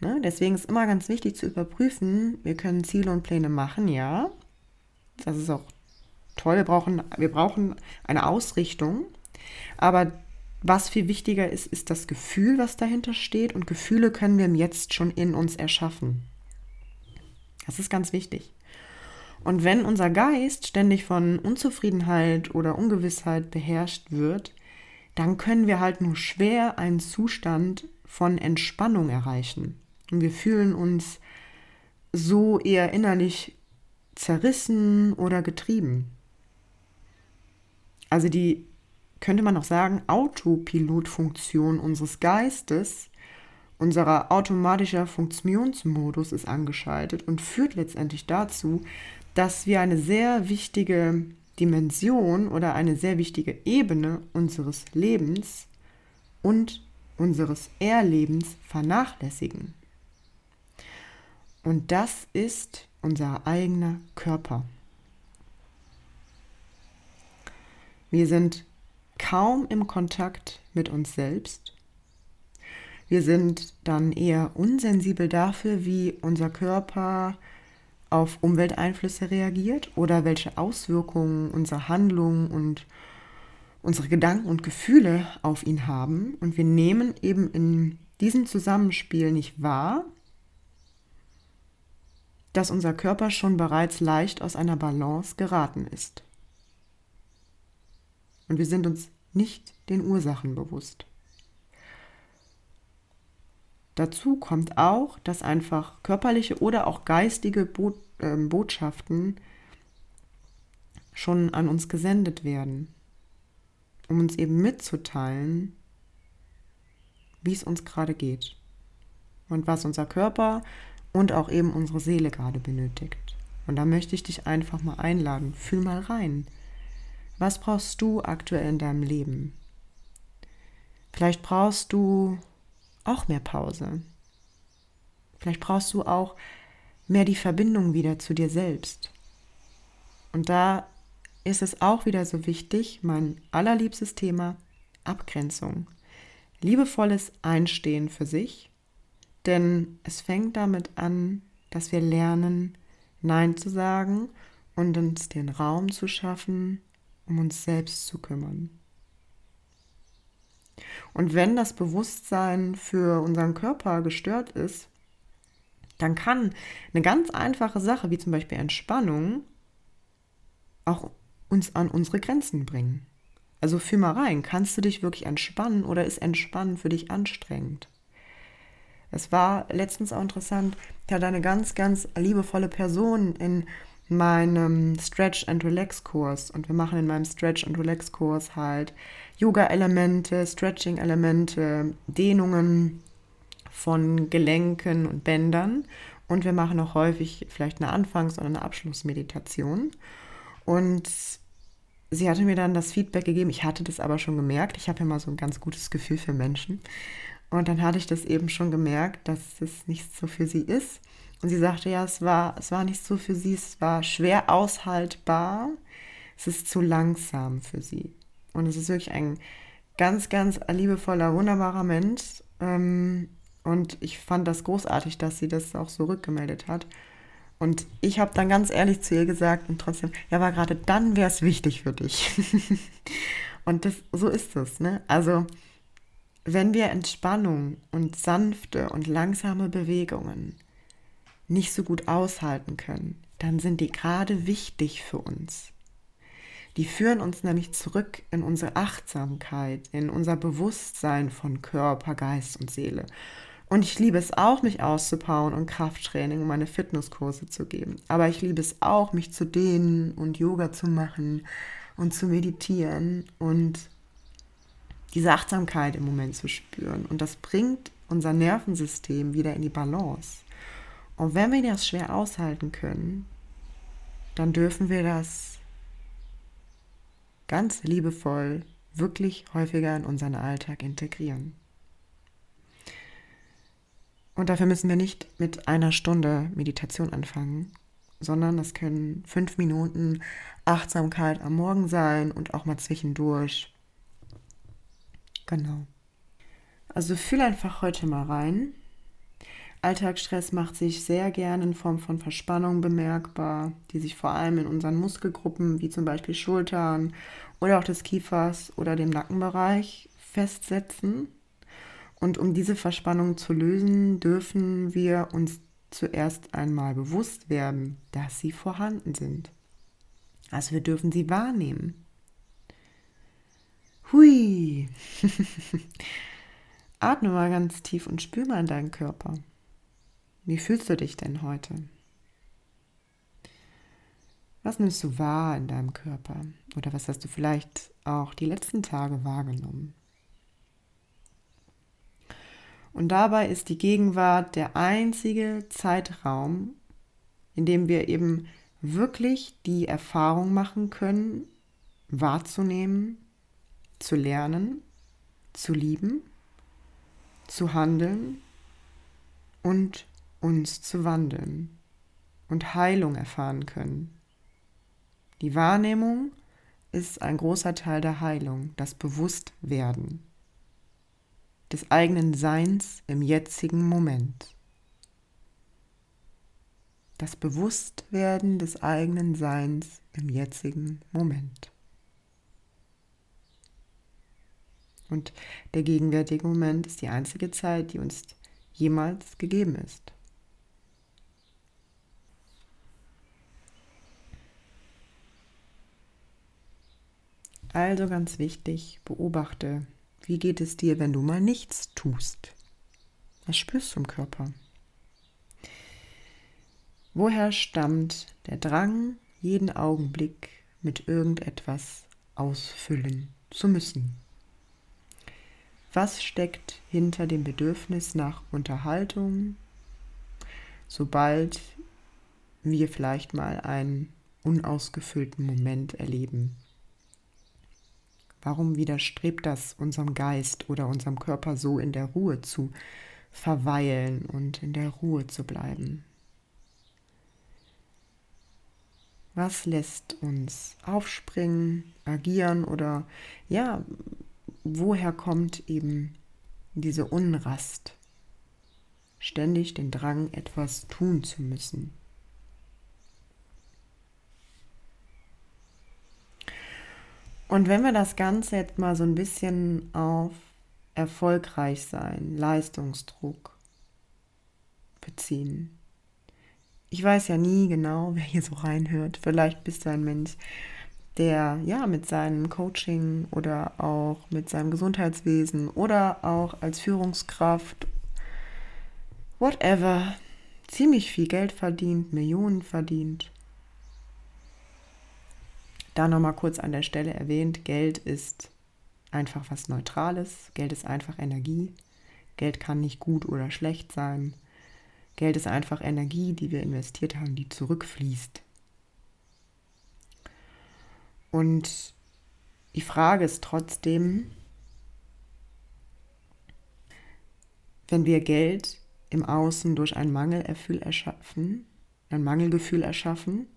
Ne? Deswegen ist immer ganz wichtig zu überprüfen, wir können Ziele und Pläne machen, ja. Das ist auch toll. Wir brauchen, wir brauchen eine Ausrichtung. Aber was viel wichtiger ist, ist das Gefühl, was dahinter steht. Und Gefühle können wir jetzt schon in uns erschaffen. Das ist ganz wichtig. Und wenn unser Geist ständig von Unzufriedenheit oder Ungewissheit beherrscht wird, dann können wir halt nur schwer einen Zustand von Entspannung erreichen. Und wir fühlen uns so eher innerlich zerrissen oder getrieben. Also die, könnte man auch sagen, Autopilotfunktion unseres Geistes, unserer automatischer Funktionsmodus ist angeschaltet und führt letztendlich dazu, dass wir eine sehr wichtige Dimension oder eine sehr wichtige Ebene unseres Lebens und unseres Erlebens vernachlässigen. Und das ist unser eigener Körper. Wir sind kaum im Kontakt mit uns selbst. Wir sind dann eher unsensibel dafür, wie unser Körper auf Umwelteinflüsse reagiert oder welche Auswirkungen unsere Handlungen und unsere Gedanken und Gefühle auf ihn haben. Und wir nehmen eben in diesem Zusammenspiel nicht wahr, dass unser Körper schon bereits leicht aus einer Balance geraten ist. Und wir sind uns nicht den Ursachen bewusst. Dazu kommt auch, dass einfach körperliche oder auch geistige Bo äh, Botschaften schon an uns gesendet werden, um uns eben mitzuteilen, wie es uns gerade geht und was unser Körper und auch eben unsere Seele gerade benötigt. Und da möchte ich dich einfach mal einladen, fühl mal rein. Was brauchst du aktuell in deinem Leben? Vielleicht brauchst du auch mehr Pause. Vielleicht brauchst du auch mehr die Verbindung wieder zu dir selbst. Und da ist es auch wieder so wichtig, mein allerliebstes Thema, Abgrenzung. Liebevolles Einstehen für sich, denn es fängt damit an, dass wir lernen, Nein zu sagen und uns den Raum zu schaffen, um uns selbst zu kümmern. Und wenn das Bewusstsein für unseren Körper gestört ist, dann kann eine ganz einfache Sache wie zum Beispiel Entspannung auch uns an unsere Grenzen bringen. Also fühl mal rein, kannst du dich wirklich entspannen oder ist Entspannen für dich anstrengend? Es war letztens auch interessant, da hat eine ganz, ganz liebevolle Person in meinem Stretch and Relax Kurs. Und wir machen in meinem Stretch and Relax Kurs halt Yoga-Elemente, Stretching-Elemente, Dehnungen von Gelenken und Bändern. Und wir machen auch häufig vielleicht eine Anfangs- oder eine Abschlussmeditation. Und sie hatte mir dann das Feedback gegeben, ich hatte das aber schon gemerkt, ich habe ja mal so ein ganz gutes Gefühl für Menschen. Und dann hatte ich das eben schon gemerkt, dass es nicht so für sie ist und sie sagte, ja, es war, es war nicht so für sie, es war schwer aushaltbar, es ist zu langsam für sie. Und es ist wirklich ein ganz, ganz liebevoller, wunderbarer Mensch. Ähm, und ich fand das großartig, dass sie das auch so rückgemeldet hat. Und ich habe dann ganz ehrlich zu ihr gesagt und trotzdem, ja, aber gerade dann wäre es wichtig für dich. [LAUGHS] und das, so ist es, ne? Also, wenn wir Entspannung und sanfte und langsame Bewegungen nicht so gut aushalten können, dann sind die gerade wichtig für uns. Die führen uns nämlich zurück in unsere Achtsamkeit, in unser Bewusstsein von Körper, Geist und Seele. Und ich liebe es auch, mich auszubauen und Krafttraining und meine Fitnesskurse zu geben. Aber ich liebe es auch, mich zu dehnen und Yoga zu machen und zu meditieren und diese Achtsamkeit im Moment zu spüren. Und das bringt unser Nervensystem wieder in die Balance. Und wenn wir das schwer aushalten können, dann dürfen wir das ganz liebevoll wirklich häufiger in unseren Alltag integrieren. Und dafür müssen wir nicht mit einer Stunde Meditation anfangen, sondern es können fünf Minuten Achtsamkeit am Morgen sein und auch mal zwischendurch. Genau. Also fühl einfach heute mal rein Alltagsstress macht sich sehr gern in Form von Verspannung bemerkbar, die sich vor allem in unseren Muskelgruppen wie zum Beispiel Schultern oder auch des Kiefers oder dem Nackenbereich festsetzen. Und um diese Verspannung zu lösen, dürfen wir uns zuerst einmal bewusst werden, dass sie vorhanden sind. Also wir dürfen sie wahrnehmen. Hui. [LAUGHS] atme mal ganz tief und spür mal in deinen Körper. Wie fühlst du dich denn heute? Was nimmst du wahr in deinem Körper? Oder was hast du vielleicht auch die letzten Tage wahrgenommen? Und dabei ist die Gegenwart der einzige Zeitraum, in dem wir eben wirklich die Erfahrung machen können, wahrzunehmen, zu lernen, zu lieben, zu handeln und uns zu wandeln und Heilung erfahren können. Die Wahrnehmung ist ein großer Teil der Heilung, das Bewusstwerden des eigenen Seins im jetzigen Moment. Das Bewusstwerden des eigenen Seins im jetzigen Moment. Und der gegenwärtige Moment ist die einzige Zeit, die uns jemals gegeben ist. Also ganz wichtig, beobachte, wie geht es dir, wenn du mal nichts tust? Was spürst du im Körper? Woher stammt der Drang, jeden Augenblick mit irgendetwas ausfüllen zu müssen? Was steckt hinter dem Bedürfnis nach Unterhaltung, sobald wir vielleicht mal einen unausgefüllten Moment erleben? Warum widerstrebt das unserem Geist oder unserem Körper so in der Ruhe zu verweilen und in der Ruhe zu bleiben? Was lässt uns aufspringen, agieren oder ja, woher kommt eben diese Unrast? Ständig den Drang, etwas tun zu müssen. Und wenn wir das Ganze jetzt mal so ein bisschen auf erfolgreich sein, Leistungsdruck beziehen. Ich weiß ja nie genau, wer hier so reinhört. Vielleicht bist du ein Mensch, der ja mit seinem Coaching oder auch mit seinem Gesundheitswesen oder auch als Führungskraft, whatever, ziemlich viel Geld verdient, Millionen verdient da nochmal kurz an der Stelle erwähnt, Geld ist einfach was Neutrales. Geld ist einfach Energie. Geld kann nicht gut oder schlecht sein. Geld ist einfach Energie, die wir investiert haben, die zurückfließt. Und die Frage ist trotzdem, wenn wir Geld im Außen durch ein Mangelerfüll erschaffen, ein Mangelgefühl erschaffen,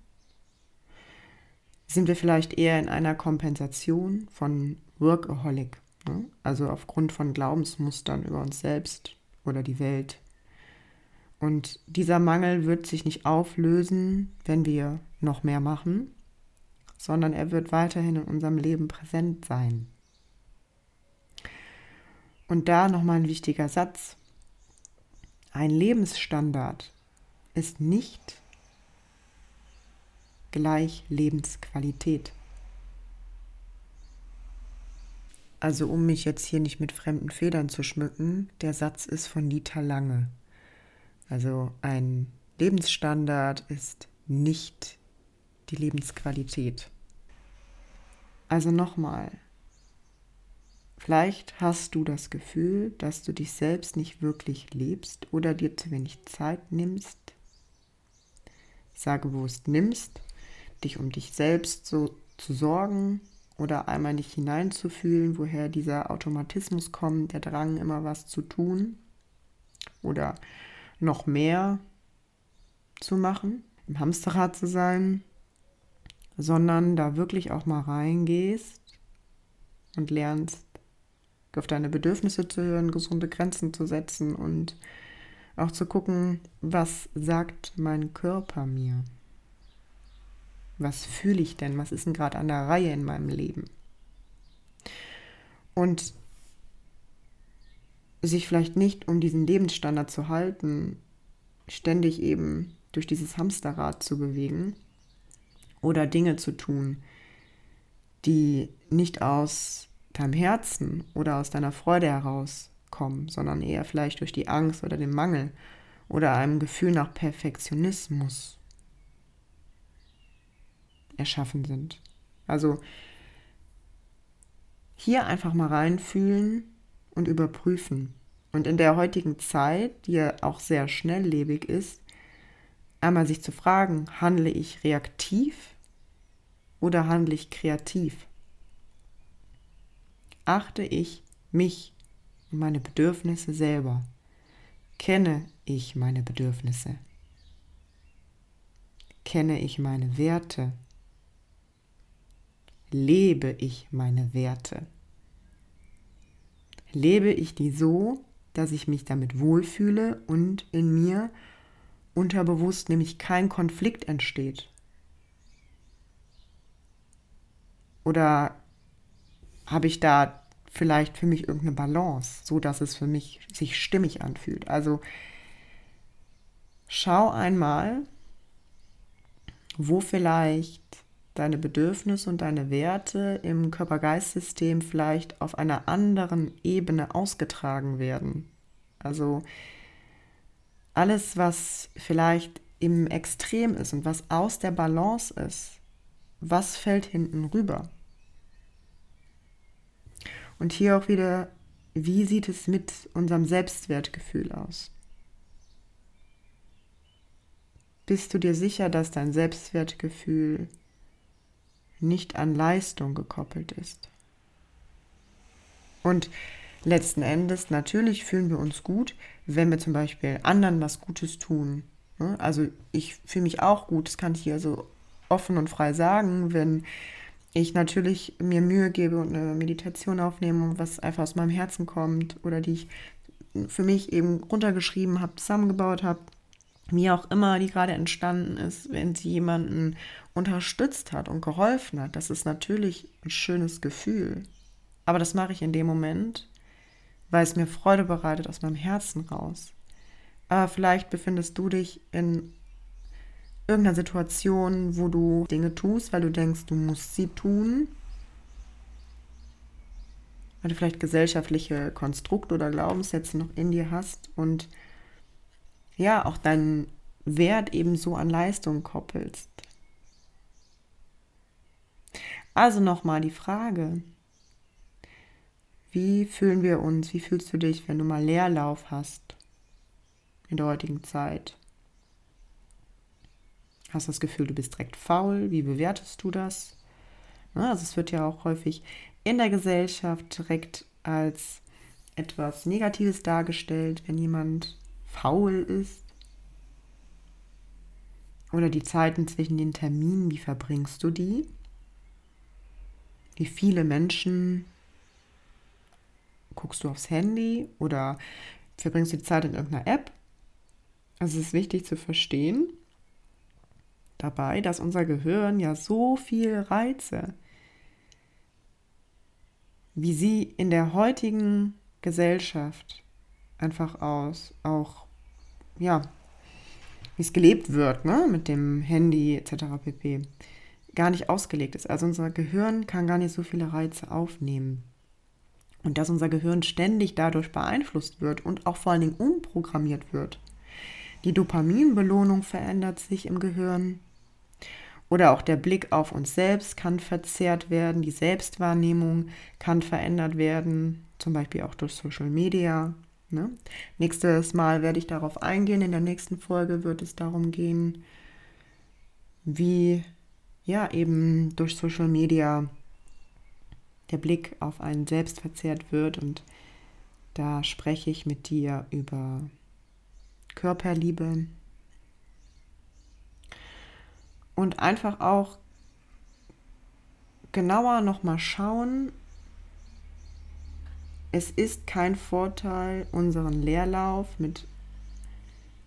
sind wir vielleicht eher in einer Kompensation von Workaholic, ne? also aufgrund von Glaubensmustern über uns selbst oder die Welt. Und dieser Mangel wird sich nicht auflösen, wenn wir noch mehr machen, sondern er wird weiterhin in unserem Leben präsent sein. Und da nochmal ein wichtiger Satz. Ein Lebensstandard ist nicht gleich Lebensqualität. Also um mich jetzt hier nicht mit fremden Federn zu schmücken, der Satz ist von Dieter Lange. Also ein Lebensstandard ist nicht die Lebensqualität. Also nochmal, vielleicht hast du das Gefühl, dass du dich selbst nicht wirklich lebst oder dir zu wenig Zeit nimmst. Ich sage bewusst nimmst, dich um dich selbst so zu sorgen oder einmal nicht hineinzufühlen, woher dieser Automatismus kommt, der Drang, immer was zu tun oder noch mehr zu machen, im Hamsterrad zu sein, sondern da wirklich auch mal reingehst und lernst, auf deine Bedürfnisse zu hören, gesunde Grenzen zu setzen und auch zu gucken, was sagt mein Körper mir. Was fühle ich denn? Was ist denn gerade an der Reihe in meinem Leben? Und sich vielleicht nicht um diesen Lebensstandard zu halten, ständig eben durch dieses Hamsterrad zu bewegen oder Dinge zu tun, die nicht aus deinem Herzen oder aus deiner Freude heraus kommen, sondern eher vielleicht durch die Angst oder den Mangel oder einem Gefühl nach Perfektionismus erschaffen sind. Also hier einfach mal reinfühlen und überprüfen. Und in der heutigen Zeit, die ja auch sehr schnelllebig ist, einmal sich zu fragen, handle ich reaktiv oder handle ich kreativ? Achte ich mich und meine Bedürfnisse selber? Kenne ich meine Bedürfnisse? Kenne ich meine Werte? Lebe ich meine Werte? Lebe ich die so, dass ich mich damit wohlfühle und in mir unterbewusst nämlich kein Konflikt entsteht? Oder habe ich da vielleicht für mich irgendeine Balance, so dass es für mich sich stimmig anfühlt? Also schau einmal, wo vielleicht deine Bedürfnisse und deine Werte im Körper-Geist-System vielleicht auf einer anderen Ebene ausgetragen werden. Also alles, was vielleicht im Extrem ist und was aus der Balance ist, was fällt hinten rüber? Und hier auch wieder, wie sieht es mit unserem Selbstwertgefühl aus? Bist du dir sicher, dass dein Selbstwertgefühl nicht an Leistung gekoppelt ist? Und letzten Endes, natürlich fühlen wir uns gut, wenn wir zum Beispiel anderen was Gutes tun. Ne? Also ich fühle mich auch gut, das kann ich hier so offen und frei sagen, wenn ich natürlich mir Mühe gebe und eine Meditation aufnehme, was einfach aus meinem Herzen kommt oder die ich für mich eben runtergeschrieben habe, zusammengebaut habe wie auch immer die gerade entstanden ist, wenn sie jemanden unterstützt hat und geholfen hat, das ist natürlich ein schönes Gefühl. Aber das mache ich in dem Moment, weil es mir Freude bereitet aus meinem Herzen raus. Aber vielleicht befindest du dich in irgendeiner Situation, wo du Dinge tust, weil du denkst, du musst sie tun. Weil du vielleicht gesellschaftliche Konstrukte oder Glaubenssätze noch in dir hast und ja, auch deinen Wert eben so an Leistung koppelst. Also nochmal die Frage, wie fühlen wir uns, wie fühlst du dich, wenn du mal Leerlauf hast in der heutigen Zeit? Hast du das Gefühl, du bist direkt faul? Wie bewertest du das? Also es wird ja auch häufig in der Gesellschaft direkt als etwas Negatives dargestellt, wenn jemand faul ist. Oder die Zeiten zwischen den Terminen, wie verbringst du die? Wie viele Menschen guckst du aufs Handy oder verbringst du die Zeit in irgendeiner App? Also es ist wichtig zu verstehen dabei, dass unser Gehirn ja so viel Reize, wie sie in der heutigen Gesellschaft einfach aus auch ja, wie es gelebt wird, ne, mit dem Handy etc. pp. gar nicht ausgelegt ist. Also unser Gehirn kann gar nicht so viele Reize aufnehmen. Und dass unser Gehirn ständig dadurch beeinflusst wird und auch vor allen Dingen umprogrammiert wird. Die Dopaminbelohnung verändert sich im Gehirn. Oder auch der Blick auf uns selbst kann verzerrt werden, die Selbstwahrnehmung kann verändert werden, zum Beispiel auch durch Social Media. Ne? Nächstes Mal werde ich darauf eingehen. In der nächsten Folge wird es darum gehen, wie ja eben durch Social Media der Blick auf einen selbst verzerrt wird. Und da spreche ich mit dir über Körperliebe und einfach auch genauer nochmal schauen, es ist kein Vorteil, unseren Leerlauf mit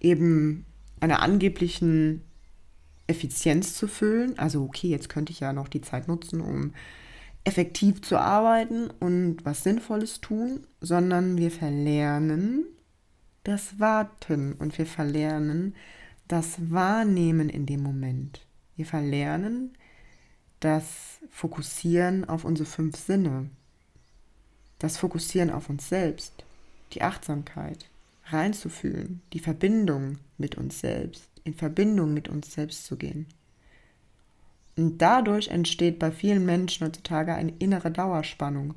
eben einer angeblichen Effizienz zu füllen. Also okay, jetzt könnte ich ja noch die Zeit nutzen, um effektiv zu arbeiten und was Sinnvolles tun, sondern wir verlernen das Warten und wir verlernen das Wahrnehmen in dem Moment. Wir verlernen das Fokussieren auf unsere fünf Sinne das Fokussieren auf uns selbst. die Achtsamkeit, reinzufühlen, die Verbindung mit uns selbst, in Verbindung mit uns selbst zu gehen. Und dadurch entsteht bei vielen Menschen heutzutage eine innere Dauerspannung,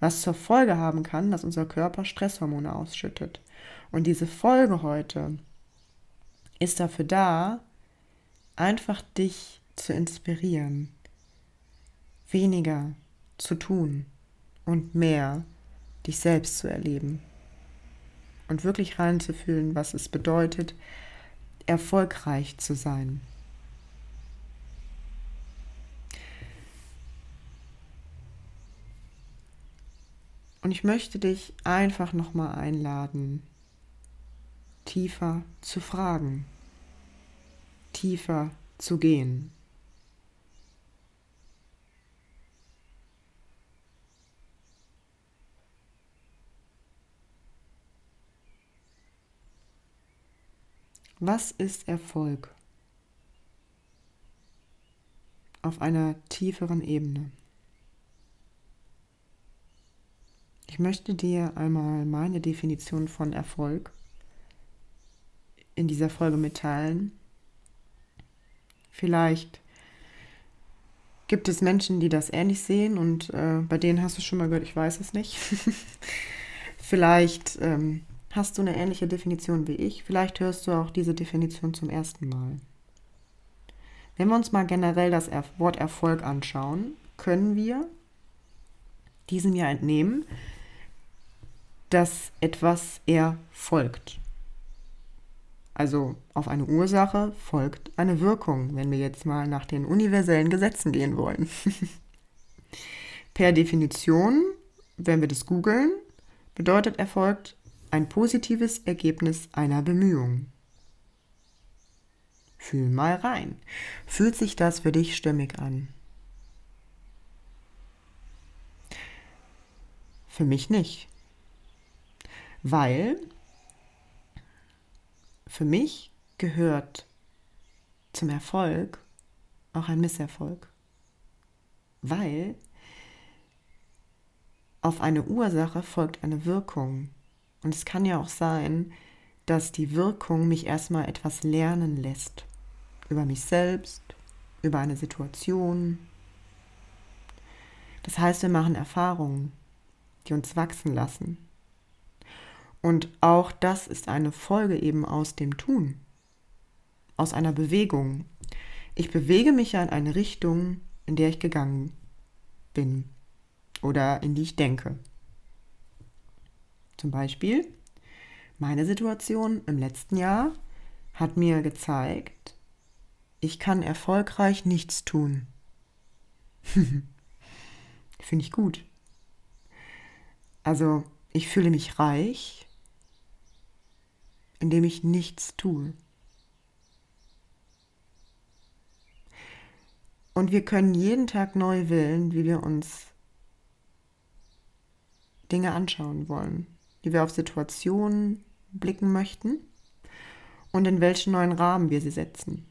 was zur Folge haben kann, dass unser Körper Stresshormone ausschüttet. Und diese Folge heute ist dafür da, einfach dich zu inspirieren, weniger zu tun und mehr dich selbst zu erleben und wirklich reinzufühlen, was es bedeutet, erfolgreich zu sein. Und ich möchte dich einfach nochmal einladen, tiefer zu fragen, tiefer zu gehen. Was ist Erfolg auf einer tieferen Ebene? Ich möchte dir einmal meine Definition von Erfolg in dieser Folge mitteilen. Vielleicht gibt es Menschen, die das ähnlich sehen und äh, bei denen hast du schon mal gehört, ich weiß es nicht. [LAUGHS] Vielleicht ähm, hast du eine ähnliche Definition wie ich. Vielleicht hörst du auch diese Definition zum ersten Mal. Wenn wir uns mal generell das Wort Erfolg anschauen, können wir diesem ja entnehmen, dass etwas erfolgt. Also auf eine Ursache folgt eine Wirkung, wenn wir jetzt mal nach den universellen Gesetzen gehen wollen. [LAUGHS] per Definition, wenn wir das googeln, bedeutet erfolgt ein positives Ergebnis einer Bemühung. Fühl mal rein. Fühlt sich das für dich stimmig an? Für mich nicht. Weil für mich gehört zum Erfolg auch ein Misserfolg. Weil auf eine Ursache folgt eine Wirkung. Und es kann ja auch sein, dass die Wirkung mich erstmal etwas lernen lässt. Über mich selbst, über eine Situation. Das heißt, wir machen Erfahrungen, die uns wachsen lassen. Und auch das ist eine Folge eben aus dem Tun, aus einer Bewegung. Ich bewege mich ja in eine Richtung, in der ich gegangen bin oder in die ich denke. Zum Beispiel, meine Situation im letzten Jahr hat mir gezeigt, ich kann erfolgreich nichts tun. [LAUGHS] Finde ich gut. Also, ich fühle mich reich, indem ich nichts tue. Und wir können jeden Tag neu wählen, wie wir uns Dinge anschauen wollen wie wir auf Situationen blicken möchten und in welchen neuen Rahmen wir sie setzen.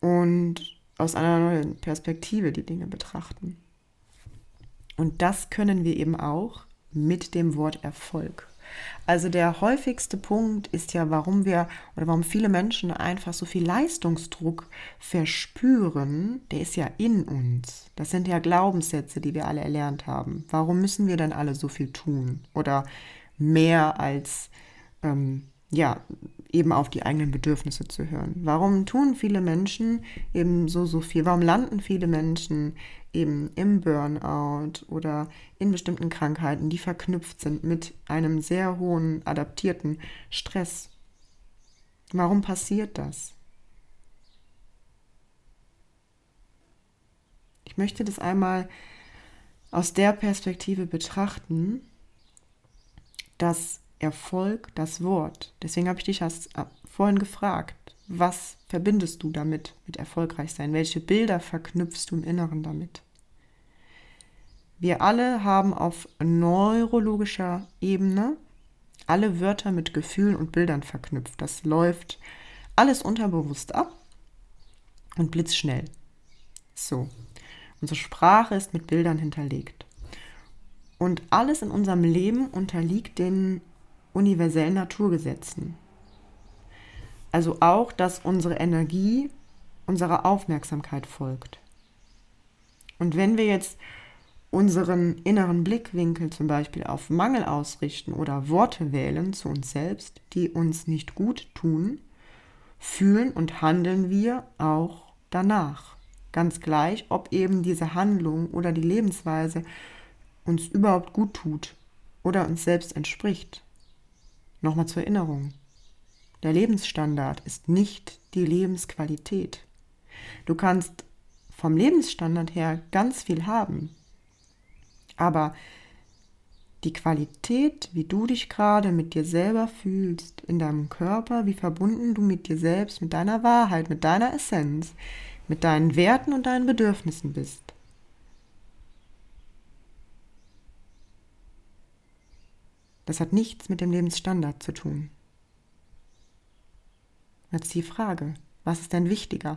Und aus einer neuen Perspektive die Dinge betrachten. Und das können wir eben auch mit dem Wort Erfolg. Also der häufigste Punkt ist ja, warum wir oder warum viele Menschen einfach so viel Leistungsdruck verspüren, der ist ja in uns. Das sind ja Glaubenssätze, die wir alle erlernt haben. Warum müssen wir denn alle so viel tun? Oder mehr als ähm, ja, eben auf die eigenen Bedürfnisse zu hören. Warum tun viele Menschen eben so, so viel? Warum landen viele Menschen eben im Burnout oder in bestimmten Krankheiten, die verknüpft sind mit einem sehr hohen adaptierten Stress? Warum passiert das? Ich möchte das einmal aus der Perspektive betrachten, dass Erfolg das Wort. Deswegen habe ich dich äh, vorhin gefragt, was verbindest du damit, mit erfolgreich sein? Welche Bilder verknüpfst du im Inneren damit? Wir alle haben auf neurologischer Ebene alle Wörter mit Gefühlen und Bildern verknüpft. Das läuft alles unterbewusst ab und blitzschnell. So. Unsere Sprache ist mit Bildern hinterlegt. Und alles in unserem Leben unterliegt den universellen Naturgesetzen. Also auch, dass unsere Energie unserer Aufmerksamkeit folgt. Und wenn wir jetzt unseren inneren Blickwinkel zum Beispiel auf Mangel ausrichten oder Worte wählen zu uns selbst, die uns nicht gut tun, fühlen und handeln wir auch danach. Ganz gleich, ob eben diese Handlung oder die Lebensweise uns überhaupt gut tut oder uns selbst entspricht. Nochmal zur Erinnerung. Der Lebensstandard ist nicht die Lebensqualität. Du kannst vom Lebensstandard her ganz viel haben, aber die Qualität, wie du dich gerade mit dir selber fühlst, in deinem Körper, wie verbunden du mit dir selbst, mit deiner Wahrheit, mit deiner Essenz, mit deinen Werten und deinen Bedürfnissen bist. Das hat nichts mit dem Lebensstandard zu tun. Jetzt die Frage, was ist denn wichtiger?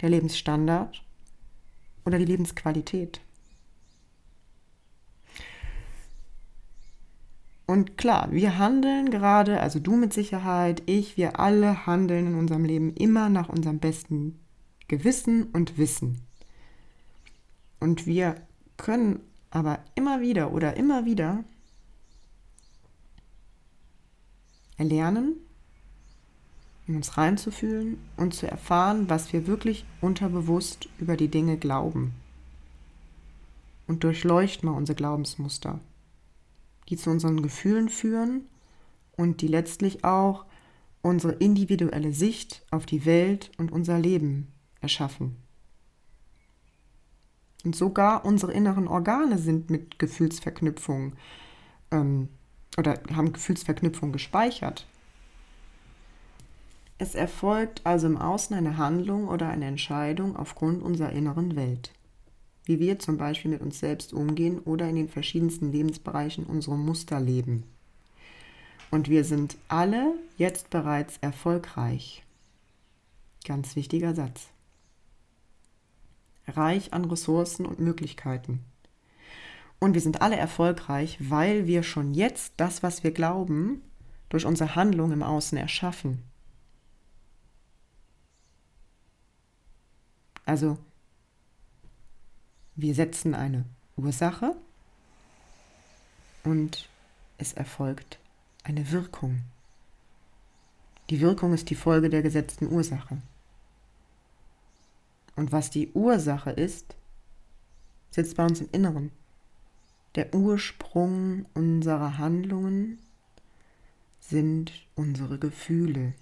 Der Lebensstandard oder die Lebensqualität? Und klar, wir handeln gerade, also du mit Sicherheit, ich, wir alle handeln in unserem Leben immer nach unserem besten Gewissen und Wissen. Und wir können aber immer wieder oder immer wieder erlernen, in uns reinzufühlen und zu erfahren, was wir wirklich unterbewusst über die Dinge glauben. Und durchleuchten mal unsere Glaubensmuster die zu unseren Gefühlen führen und die letztlich auch unsere individuelle Sicht auf die Welt und unser Leben erschaffen. Und sogar unsere inneren Organe sind mit Gefühlsverknüpfung ähm, oder haben Gefühlsverknüpfung gespeichert. Es erfolgt also im Außen eine Handlung oder eine Entscheidung aufgrund unserer inneren Welt wie wir zum Beispiel mit uns selbst umgehen oder in den verschiedensten Lebensbereichen unsere Muster leben. Und wir sind alle jetzt bereits erfolgreich. Ganz wichtiger Satz. Reich an Ressourcen und Möglichkeiten. Und wir sind alle erfolgreich, weil wir schon jetzt das, was wir glauben, durch unsere Handlung im Außen erschaffen. Also wir setzen eine Ursache und es erfolgt eine Wirkung. Die Wirkung ist die Folge der gesetzten Ursache. Und was die Ursache ist, sitzt bei uns im Inneren. Der Ursprung unserer Handlungen sind unsere Gefühle.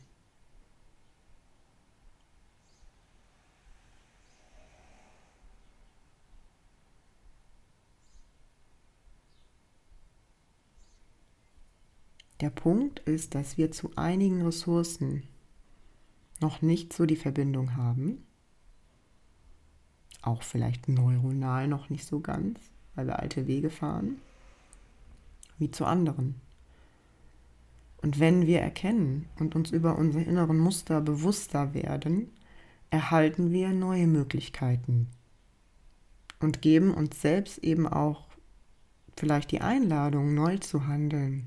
Der Punkt ist, dass wir zu einigen Ressourcen noch nicht so die Verbindung haben. Auch vielleicht neuronal noch nicht so ganz, weil wir alte Wege fahren, wie zu anderen. Und wenn wir erkennen und uns über unsere inneren Muster bewusster werden, erhalten wir neue Möglichkeiten und geben uns selbst eben auch vielleicht die Einladung, neu zu handeln,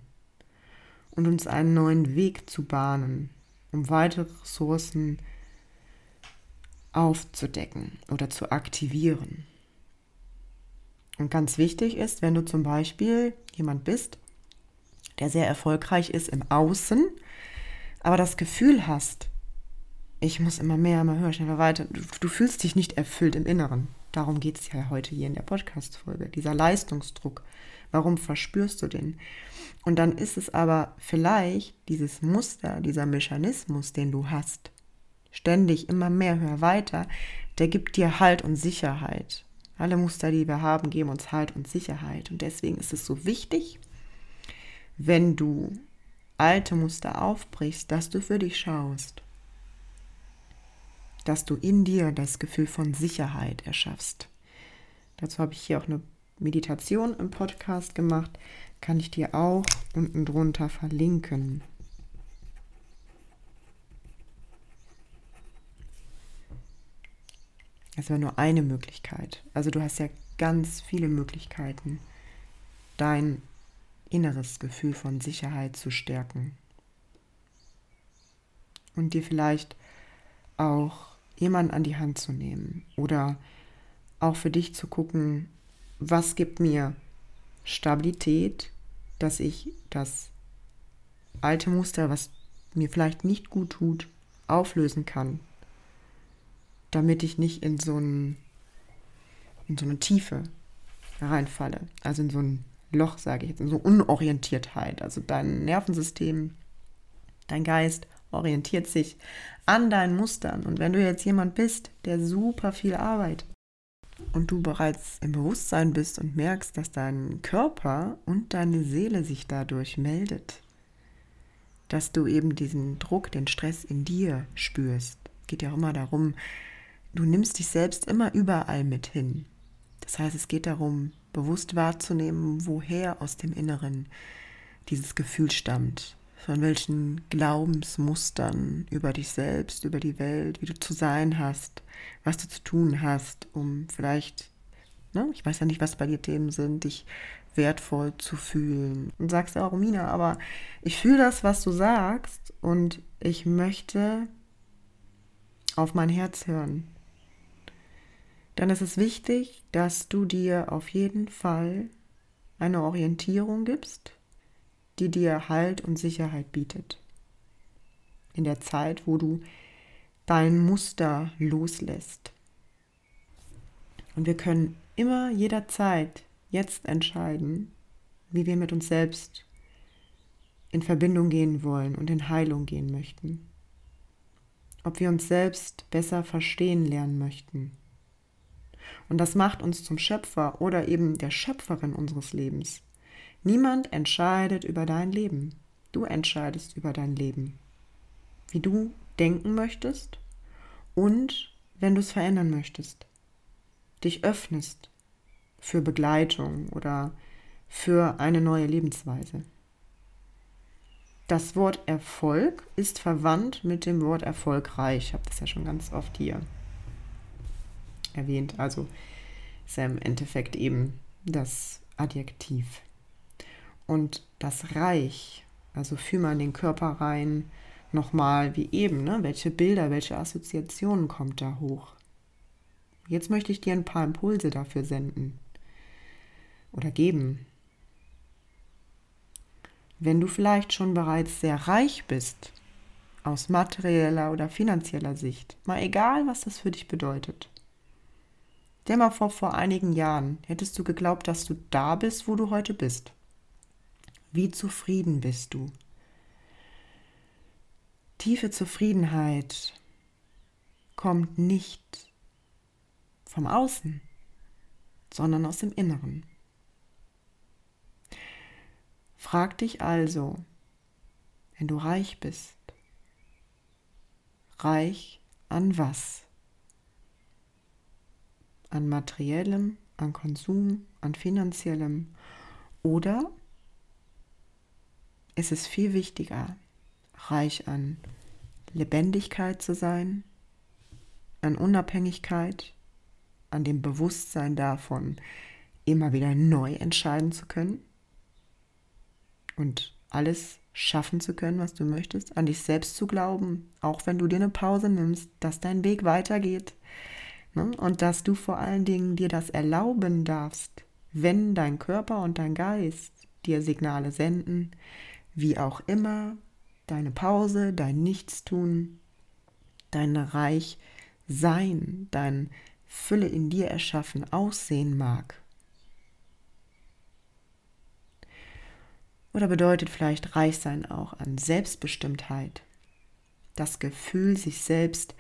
und uns einen neuen Weg zu bahnen, um weitere Ressourcen aufzudecken oder zu aktivieren. Und ganz wichtig ist, wenn du zum Beispiel jemand bist, der sehr erfolgreich ist im Außen, aber das Gefühl hast, ich muss immer mehr, immer höher, schneller weiter, du, du fühlst dich nicht erfüllt im Inneren. Darum geht es ja heute hier in der Podcast-Folge. Dieser Leistungsdruck. Warum verspürst du den? Und dann ist es aber vielleicht dieses Muster, dieser Mechanismus, den du hast, ständig immer mehr, hör weiter, der gibt dir Halt und Sicherheit. Alle Muster, die wir haben, geben uns Halt und Sicherheit. Und deswegen ist es so wichtig, wenn du alte Muster aufbrichst, dass du für dich schaust, dass du in dir das Gefühl von Sicherheit erschaffst. Dazu habe ich hier auch eine Meditation im Podcast gemacht, kann ich dir auch unten drunter verlinken. Das wäre nur eine Möglichkeit. Also du hast ja ganz viele Möglichkeiten, dein inneres Gefühl von Sicherheit zu stärken. Und dir vielleicht auch jemanden an die Hand zu nehmen oder auch für dich zu gucken, was gibt mir Stabilität, dass ich das alte Muster, was mir vielleicht nicht gut tut, auflösen kann, damit ich nicht in so, ein, in so eine Tiefe reinfalle, also in so ein Loch, sage ich jetzt, in so Unorientiertheit. Also dein Nervensystem, dein Geist orientiert sich an deinen Mustern. Und wenn du jetzt jemand bist, der super viel arbeitet und du bereits im Bewusstsein bist und merkst, dass dein Körper und deine Seele sich dadurch meldet, dass du eben diesen Druck, den Stress in dir spürst. Geht ja auch immer darum, du nimmst dich selbst immer überall mit hin. Das heißt, es geht darum, bewusst wahrzunehmen, woher aus dem Inneren dieses Gefühl stammt, von welchen Glaubensmustern über dich selbst, über die Welt, wie du zu sein hast, was du zu tun hast, um vielleicht, ne, ich weiß ja nicht, was bei dir Themen sind, dich wertvoll zu fühlen. Und sagst auch, Romina, aber ich fühle das, was du sagst und ich möchte auf mein Herz hören. Dann ist es wichtig, dass du dir auf jeden Fall eine Orientierung gibst, die dir Halt und Sicherheit bietet. In der Zeit, wo du dein Muster loslässt. Und wir können immer jederzeit jetzt entscheiden, wie wir mit uns selbst in Verbindung gehen wollen und in Heilung gehen möchten. Ob wir uns selbst besser verstehen lernen möchten. Und das macht uns zum Schöpfer oder eben der Schöpferin unseres Lebens. Niemand entscheidet über dein Leben. Du entscheidest über dein Leben. Wie du denken möchtest und wenn du es verändern möchtest. Dich öffnest für Begleitung oder für eine neue Lebensweise. Das Wort Erfolg ist verwandt mit dem Wort erfolgreich. Ich habe das ja schon ganz oft hier erwähnt. Also ist ja im Endeffekt eben das Adjektiv. Und das Reich, also fühl mal in den Körper rein, nochmal wie eben, ne? welche Bilder, welche Assoziationen kommt da hoch. Jetzt möchte ich dir ein paar Impulse dafür senden oder geben. Wenn du vielleicht schon bereits sehr reich bist, aus materieller oder finanzieller Sicht, mal egal, was das für dich bedeutet. Stell mal vor, vor einigen Jahren hättest du geglaubt, dass du da bist, wo du heute bist. Wie zufrieden bist du? Tiefe Zufriedenheit kommt nicht vom Außen, sondern aus dem Inneren. Frag dich also, wenn du reich bist, reich an was? An materiellem, an Konsum, an finanziellem oder ist es viel wichtiger, reich an Lebendigkeit zu sein, an Unabhängigkeit, an dem Bewusstsein davon, immer wieder neu entscheiden zu können? und alles schaffen zu können, was du möchtest, an dich selbst zu glauben, auch wenn du dir eine Pause nimmst, dass dein Weg weitergeht ne? und dass du vor allen Dingen dir das erlauben darfst, wenn dein Körper und dein Geist dir Signale senden, wie auch immer deine Pause, dein Nichtstun, dein Reich sein, dein Fülle in dir erschaffen aussehen mag. Oder bedeutet vielleicht Reichsein auch an Selbstbestimmtheit? Das Gefühl, sich selbst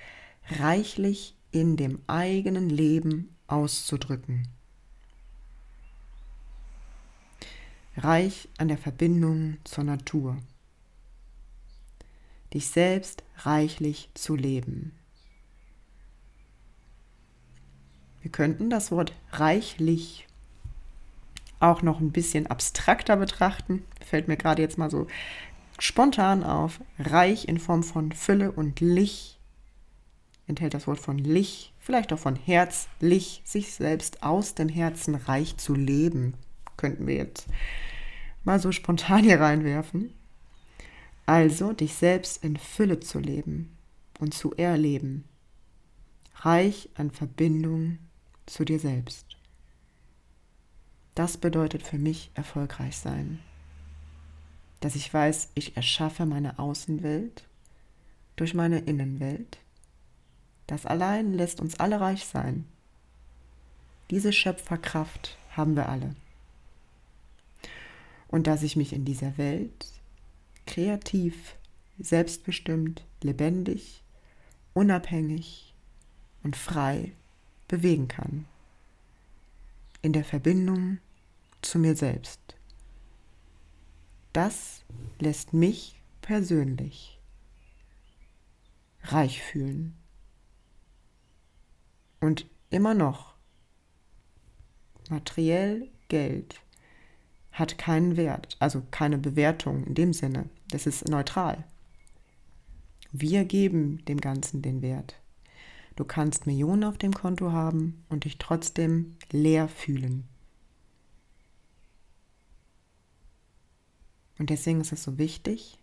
reichlich in dem eigenen Leben auszudrücken. Reich an der Verbindung zur Natur. Dich selbst reichlich zu leben. Wir könnten das Wort reichlich auch noch ein bisschen abstrakter betrachten. Fällt mir gerade jetzt mal so spontan auf. Reich in Form von Fülle und Licht enthält das Wort von Licht, vielleicht auch von Herzlich, sich selbst aus dem Herzen reich zu leben. Könnten wir jetzt mal so spontan hier reinwerfen. Also dich selbst in Fülle zu leben und zu erleben, reich an Verbindung zu dir selbst. Das bedeutet für mich erfolgreich sein. Dass ich weiß, ich erschaffe meine Außenwelt durch meine Innenwelt. Das allein lässt uns alle reich sein. Diese Schöpferkraft haben wir alle. Und dass ich mich in dieser Welt kreativ, selbstbestimmt, lebendig, unabhängig und frei bewegen kann. In der Verbindung zu mir selbst. Das lässt mich persönlich reich fühlen. Und immer noch, materiell Geld hat keinen Wert, also keine Bewertung in dem Sinne. Das ist neutral. Wir geben dem Ganzen den Wert. Du kannst Millionen auf dem Konto haben und dich trotzdem leer fühlen. Und deswegen ist es so wichtig,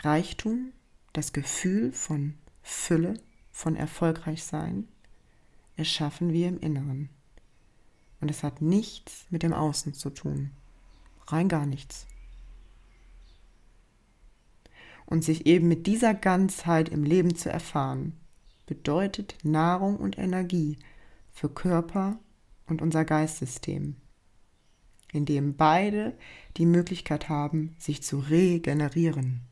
Reichtum, das Gefühl von Fülle, von erfolgreich sein, erschaffen wir im Inneren. Und es hat nichts mit dem Außen zu tun. Rein gar nichts. Und sich eben mit dieser Ganzheit im Leben zu erfahren, bedeutet Nahrung und Energie für Körper und unser Geistsystem in dem beide die Möglichkeit haben, sich zu regenerieren.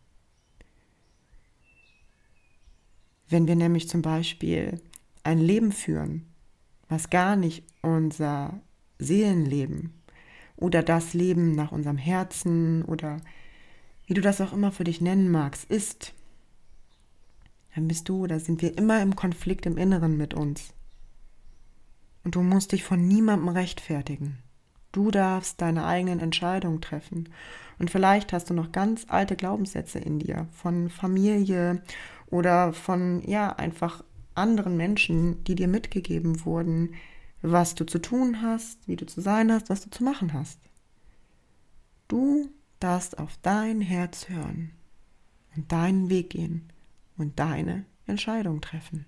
Wenn wir nämlich zum Beispiel ein Leben führen, was gar nicht unser Seelenleben oder das Leben nach unserem Herzen oder wie du das auch immer für dich nennen magst, ist, dann bist du oder sind wir immer im Konflikt im Inneren mit uns. Und du musst dich von niemandem rechtfertigen. Du darfst deine eigenen Entscheidungen treffen. Und vielleicht hast du noch ganz alte Glaubenssätze in dir von Familie oder von, ja, einfach anderen Menschen, die dir mitgegeben wurden, was du zu tun hast, wie du zu sein hast, was du zu machen hast. Du darfst auf dein Herz hören und deinen Weg gehen und deine Entscheidung treffen.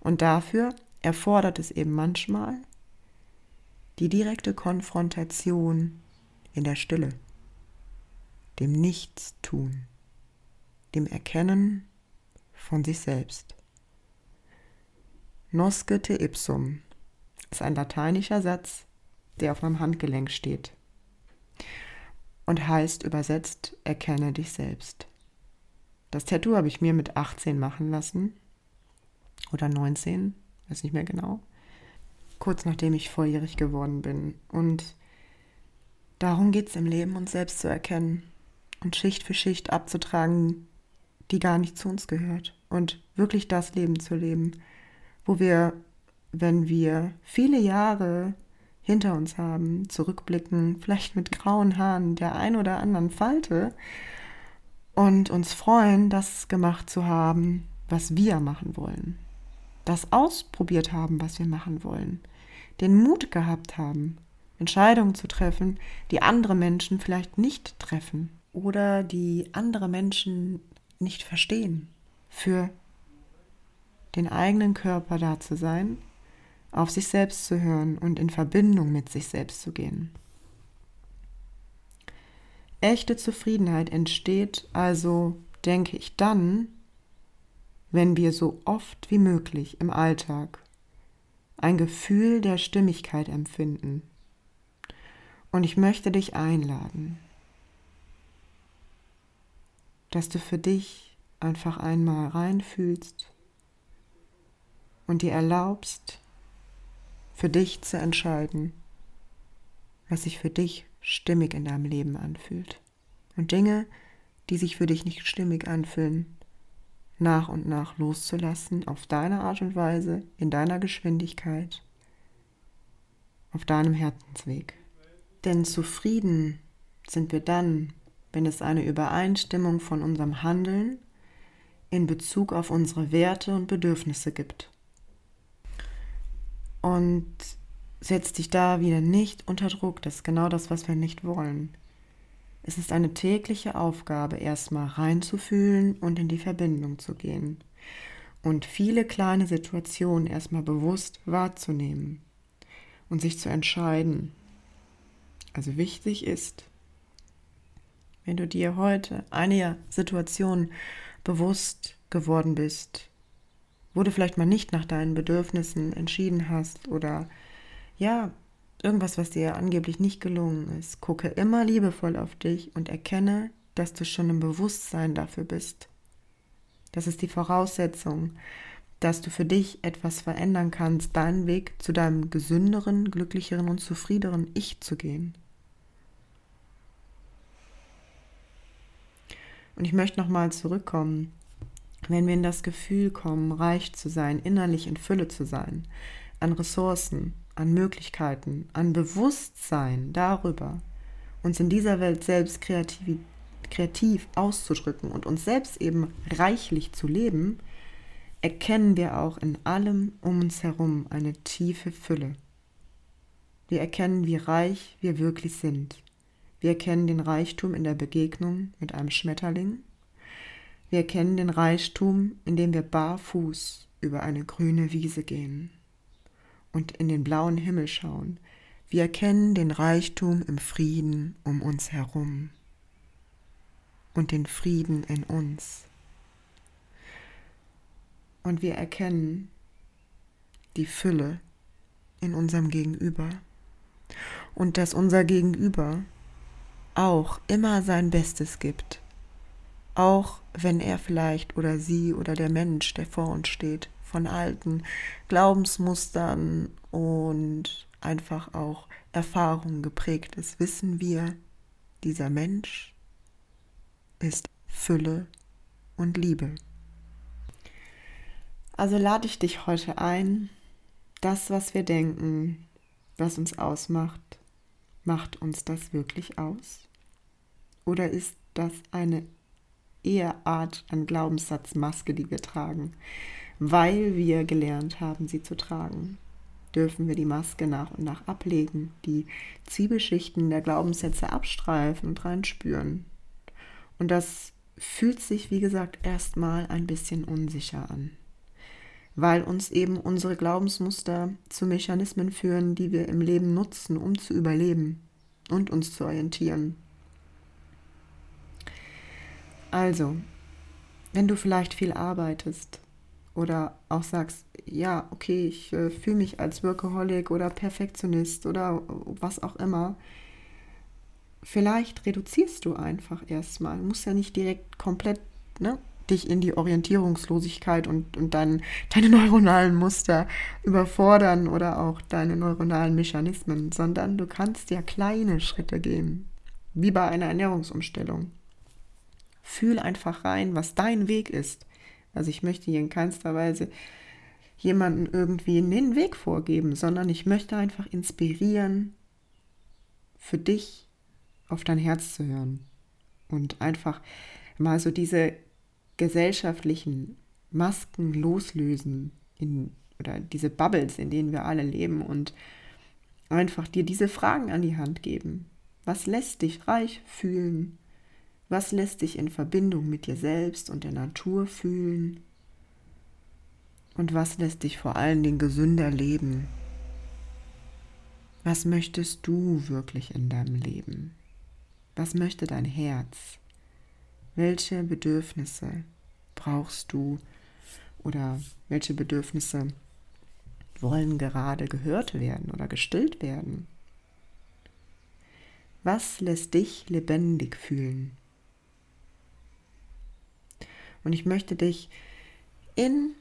Und dafür erfordert es eben manchmal die direkte Konfrontation in der Stille, dem Nichtstun, dem Erkennen von sich selbst. Noscete ipsum ist ein lateinischer Satz, der auf meinem Handgelenk steht und heißt übersetzt, erkenne dich selbst. Das Tattoo habe ich mir mit 18 machen lassen oder 19, weiß nicht mehr genau kurz nachdem ich volljährig geworden bin. Und darum geht es im Leben, uns selbst zu erkennen und Schicht für Schicht abzutragen, die gar nicht zu uns gehört. Und wirklich das Leben zu leben, wo wir, wenn wir viele Jahre hinter uns haben, zurückblicken, vielleicht mit grauen Haaren der ein oder anderen Falte und uns freuen, das gemacht zu haben, was wir machen wollen. Das ausprobiert haben, was wir machen wollen den Mut gehabt haben, Entscheidungen zu treffen, die andere Menschen vielleicht nicht treffen oder die andere Menschen nicht verstehen. Für den eigenen Körper da zu sein, auf sich selbst zu hören und in Verbindung mit sich selbst zu gehen. Echte Zufriedenheit entsteht also, denke ich, dann, wenn wir so oft wie möglich im Alltag ein Gefühl der Stimmigkeit empfinden. Und ich möchte dich einladen, dass du für dich einfach einmal reinfühlst und dir erlaubst, für dich zu entscheiden, was sich für dich stimmig in deinem Leben anfühlt. Und Dinge, die sich für dich nicht stimmig anfühlen, nach und nach loszulassen, auf deine Art und Weise, in deiner Geschwindigkeit, auf deinem Herzensweg. Denn zufrieden sind wir dann, wenn es eine Übereinstimmung von unserem Handeln in Bezug auf unsere Werte und Bedürfnisse gibt. Und setz dich da wieder nicht unter Druck. Das ist genau das, was wir nicht wollen. Es ist eine tägliche Aufgabe, erstmal reinzufühlen und in die Verbindung zu gehen. Und viele kleine Situationen erstmal bewusst wahrzunehmen und sich zu entscheiden. Also wichtig ist, wenn du dir heute eine Situation bewusst geworden bist, wo du vielleicht mal nicht nach deinen Bedürfnissen entschieden hast oder ja, irgendwas, was dir angeblich nicht gelungen ist, gucke immer liebevoll auf dich und erkenne, dass du schon im Bewusstsein dafür bist. Das ist die Voraussetzung, dass du für dich etwas verändern kannst, deinen Weg zu deinem gesünderen, glücklicheren und zufriedeneren Ich zu gehen. Und ich möchte nochmal zurückkommen, wenn wir in das Gefühl kommen, reich zu sein, innerlich in Fülle zu sein, an Ressourcen, an Möglichkeiten, an Bewusstsein darüber, uns in dieser Welt selbst kreativ, kreativ auszudrücken und uns selbst eben reichlich zu leben, erkennen wir auch in allem um uns herum eine tiefe Fülle. Wir erkennen, wie reich wir wirklich sind. Wir erkennen den Reichtum in der Begegnung mit einem Schmetterling. Wir erkennen den Reichtum, indem wir barfuß über eine grüne Wiese gehen und in den blauen Himmel schauen. Wir erkennen den Reichtum im Frieden um uns herum und den Frieden in uns. Und wir erkennen die Fülle in unserem Gegenüber und dass unser Gegenüber auch immer sein Bestes gibt, auch wenn er vielleicht oder sie oder der Mensch, der vor uns steht, von alten Glaubensmustern und einfach auch Erfahrungen geprägt ist, wissen wir, dieser Mensch ist Fülle und Liebe. Also lade ich dich heute ein, das, was wir denken, was uns ausmacht, Macht uns das wirklich aus? Oder ist das eine eher Art an Glaubenssatzmaske, die wir tragen, weil wir gelernt haben, sie zu tragen? Dürfen wir die Maske nach und nach ablegen, die Zwiebelschichten der Glaubenssätze abstreifen und reinspüren? Und das fühlt sich, wie gesagt, erstmal ein bisschen unsicher an weil uns eben unsere Glaubensmuster zu Mechanismen führen, die wir im Leben nutzen, um zu überleben und uns zu orientieren. Also, wenn du vielleicht viel arbeitest oder auch sagst, ja, okay, ich äh, fühle mich als Workaholic oder Perfektionist oder was auch immer, vielleicht reduzierst du einfach erstmal. Du musst ja nicht direkt komplett ne, dich in die Orientierungslosigkeit und, und dann deine [LAUGHS] neuronalen Muster überfordern oder auch deine neuronalen Mechanismen, sondern du kannst ja kleine Schritte gehen, wie bei einer Ernährungsumstellung. Fühl einfach rein, was dein Weg ist. Also ich möchte hier in keinster Weise jemanden irgendwie den Weg vorgeben, sondern ich möchte einfach inspirieren, für dich auf dein Herz zu hören und einfach mal so diese gesellschaftlichen Masken loslösen in, oder diese Bubbles, in denen wir alle leben und einfach dir diese Fragen an die Hand geben. Was lässt dich reich fühlen? Was lässt dich in Verbindung mit dir selbst und der Natur fühlen? Und was lässt dich vor allen Dingen gesünder leben? Was möchtest du wirklich in deinem Leben? Was möchte dein Herz? Welche Bedürfnisse brauchst du oder welche Bedürfnisse wollen gerade gehört werden oder gestillt werden? Was lässt dich lebendig fühlen? Und ich möchte dich in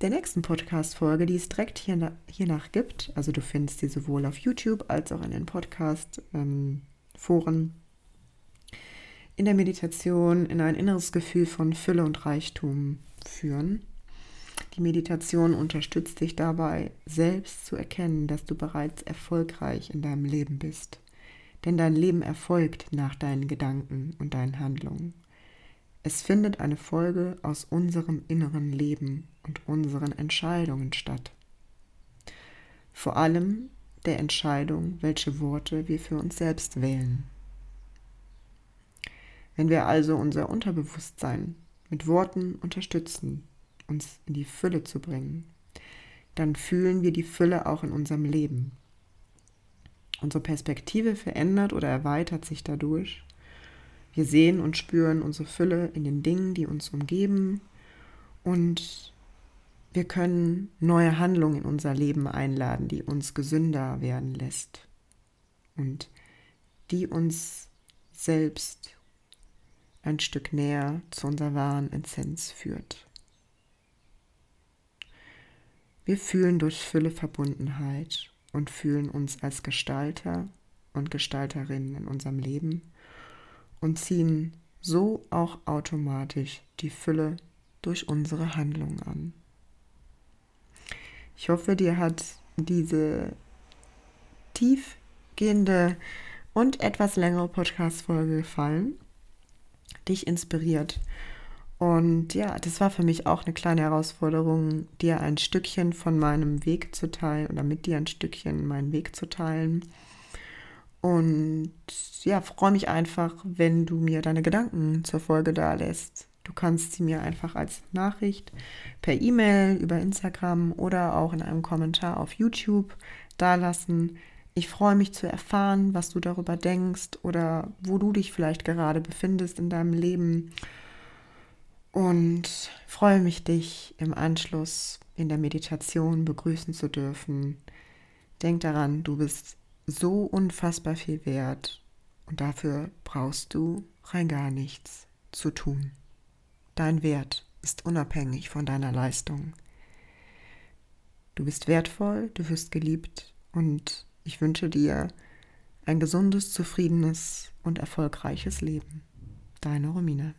der nächsten Podcast-Folge, die es direkt hier, hiernach gibt, also du findest sie sowohl auf YouTube als auch in den Podcast-Foren, ähm, in der Meditation in ein inneres Gefühl von Fülle und Reichtum führen. Die Meditation unterstützt dich dabei, selbst zu erkennen, dass du bereits erfolgreich in deinem Leben bist. Denn dein Leben erfolgt nach deinen Gedanken und deinen Handlungen. Es findet eine Folge aus unserem inneren Leben und unseren Entscheidungen statt. vor allem der Entscheidung, welche Worte wir für uns selbst wählen. Wenn wir also unser Unterbewusstsein mit Worten unterstützen, uns in die Fülle zu bringen, dann fühlen wir die Fülle auch in unserem Leben. Unsere Perspektive verändert oder erweitert sich dadurch. Wir sehen und spüren unsere Fülle in den Dingen, die uns umgeben. Und wir können neue Handlungen in unser Leben einladen, die uns gesünder werden lässt. Und die uns selbst ein Stück näher zu unserer wahren Essenz führt. Wir fühlen durch Fülle Verbundenheit und fühlen uns als Gestalter und Gestalterinnen in unserem Leben und ziehen so auch automatisch die Fülle durch unsere Handlungen an. Ich hoffe, dir hat diese tiefgehende und etwas längere Podcast-Folge gefallen, dich inspiriert und ja, das war für mich auch eine kleine Herausforderung, dir ein Stückchen von meinem Weg zu teilen oder mit dir ein Stückchen meinen Weg zu teilen. Und ja, freue mich einfach, wenn du mir deine Gedanken zur Folge da lässt. Du kannst sie mir einfach als Nachricht per E-Mail, über Instagram oder auch in einem Kommentar auf YouTube dalassen. Ich freue mich zu erfahren, was du darüber denkst oder wo du dich vielleicht gerade befindest in deinem Leben und freue mich, dich im Anschluss in der Meditation begrüßen zu dürfen. Denk daran, du bist so unfassbar viel wert und dafür brauchst du rein gar nichts zu tun. Dein Wert ist unabhängig von deiner Leistung. Du bist wertvoll, du wirst geliebt und ich wünsche dir ein gesundes, zufriedenes und erfolgreiches Leben. Deine Romina.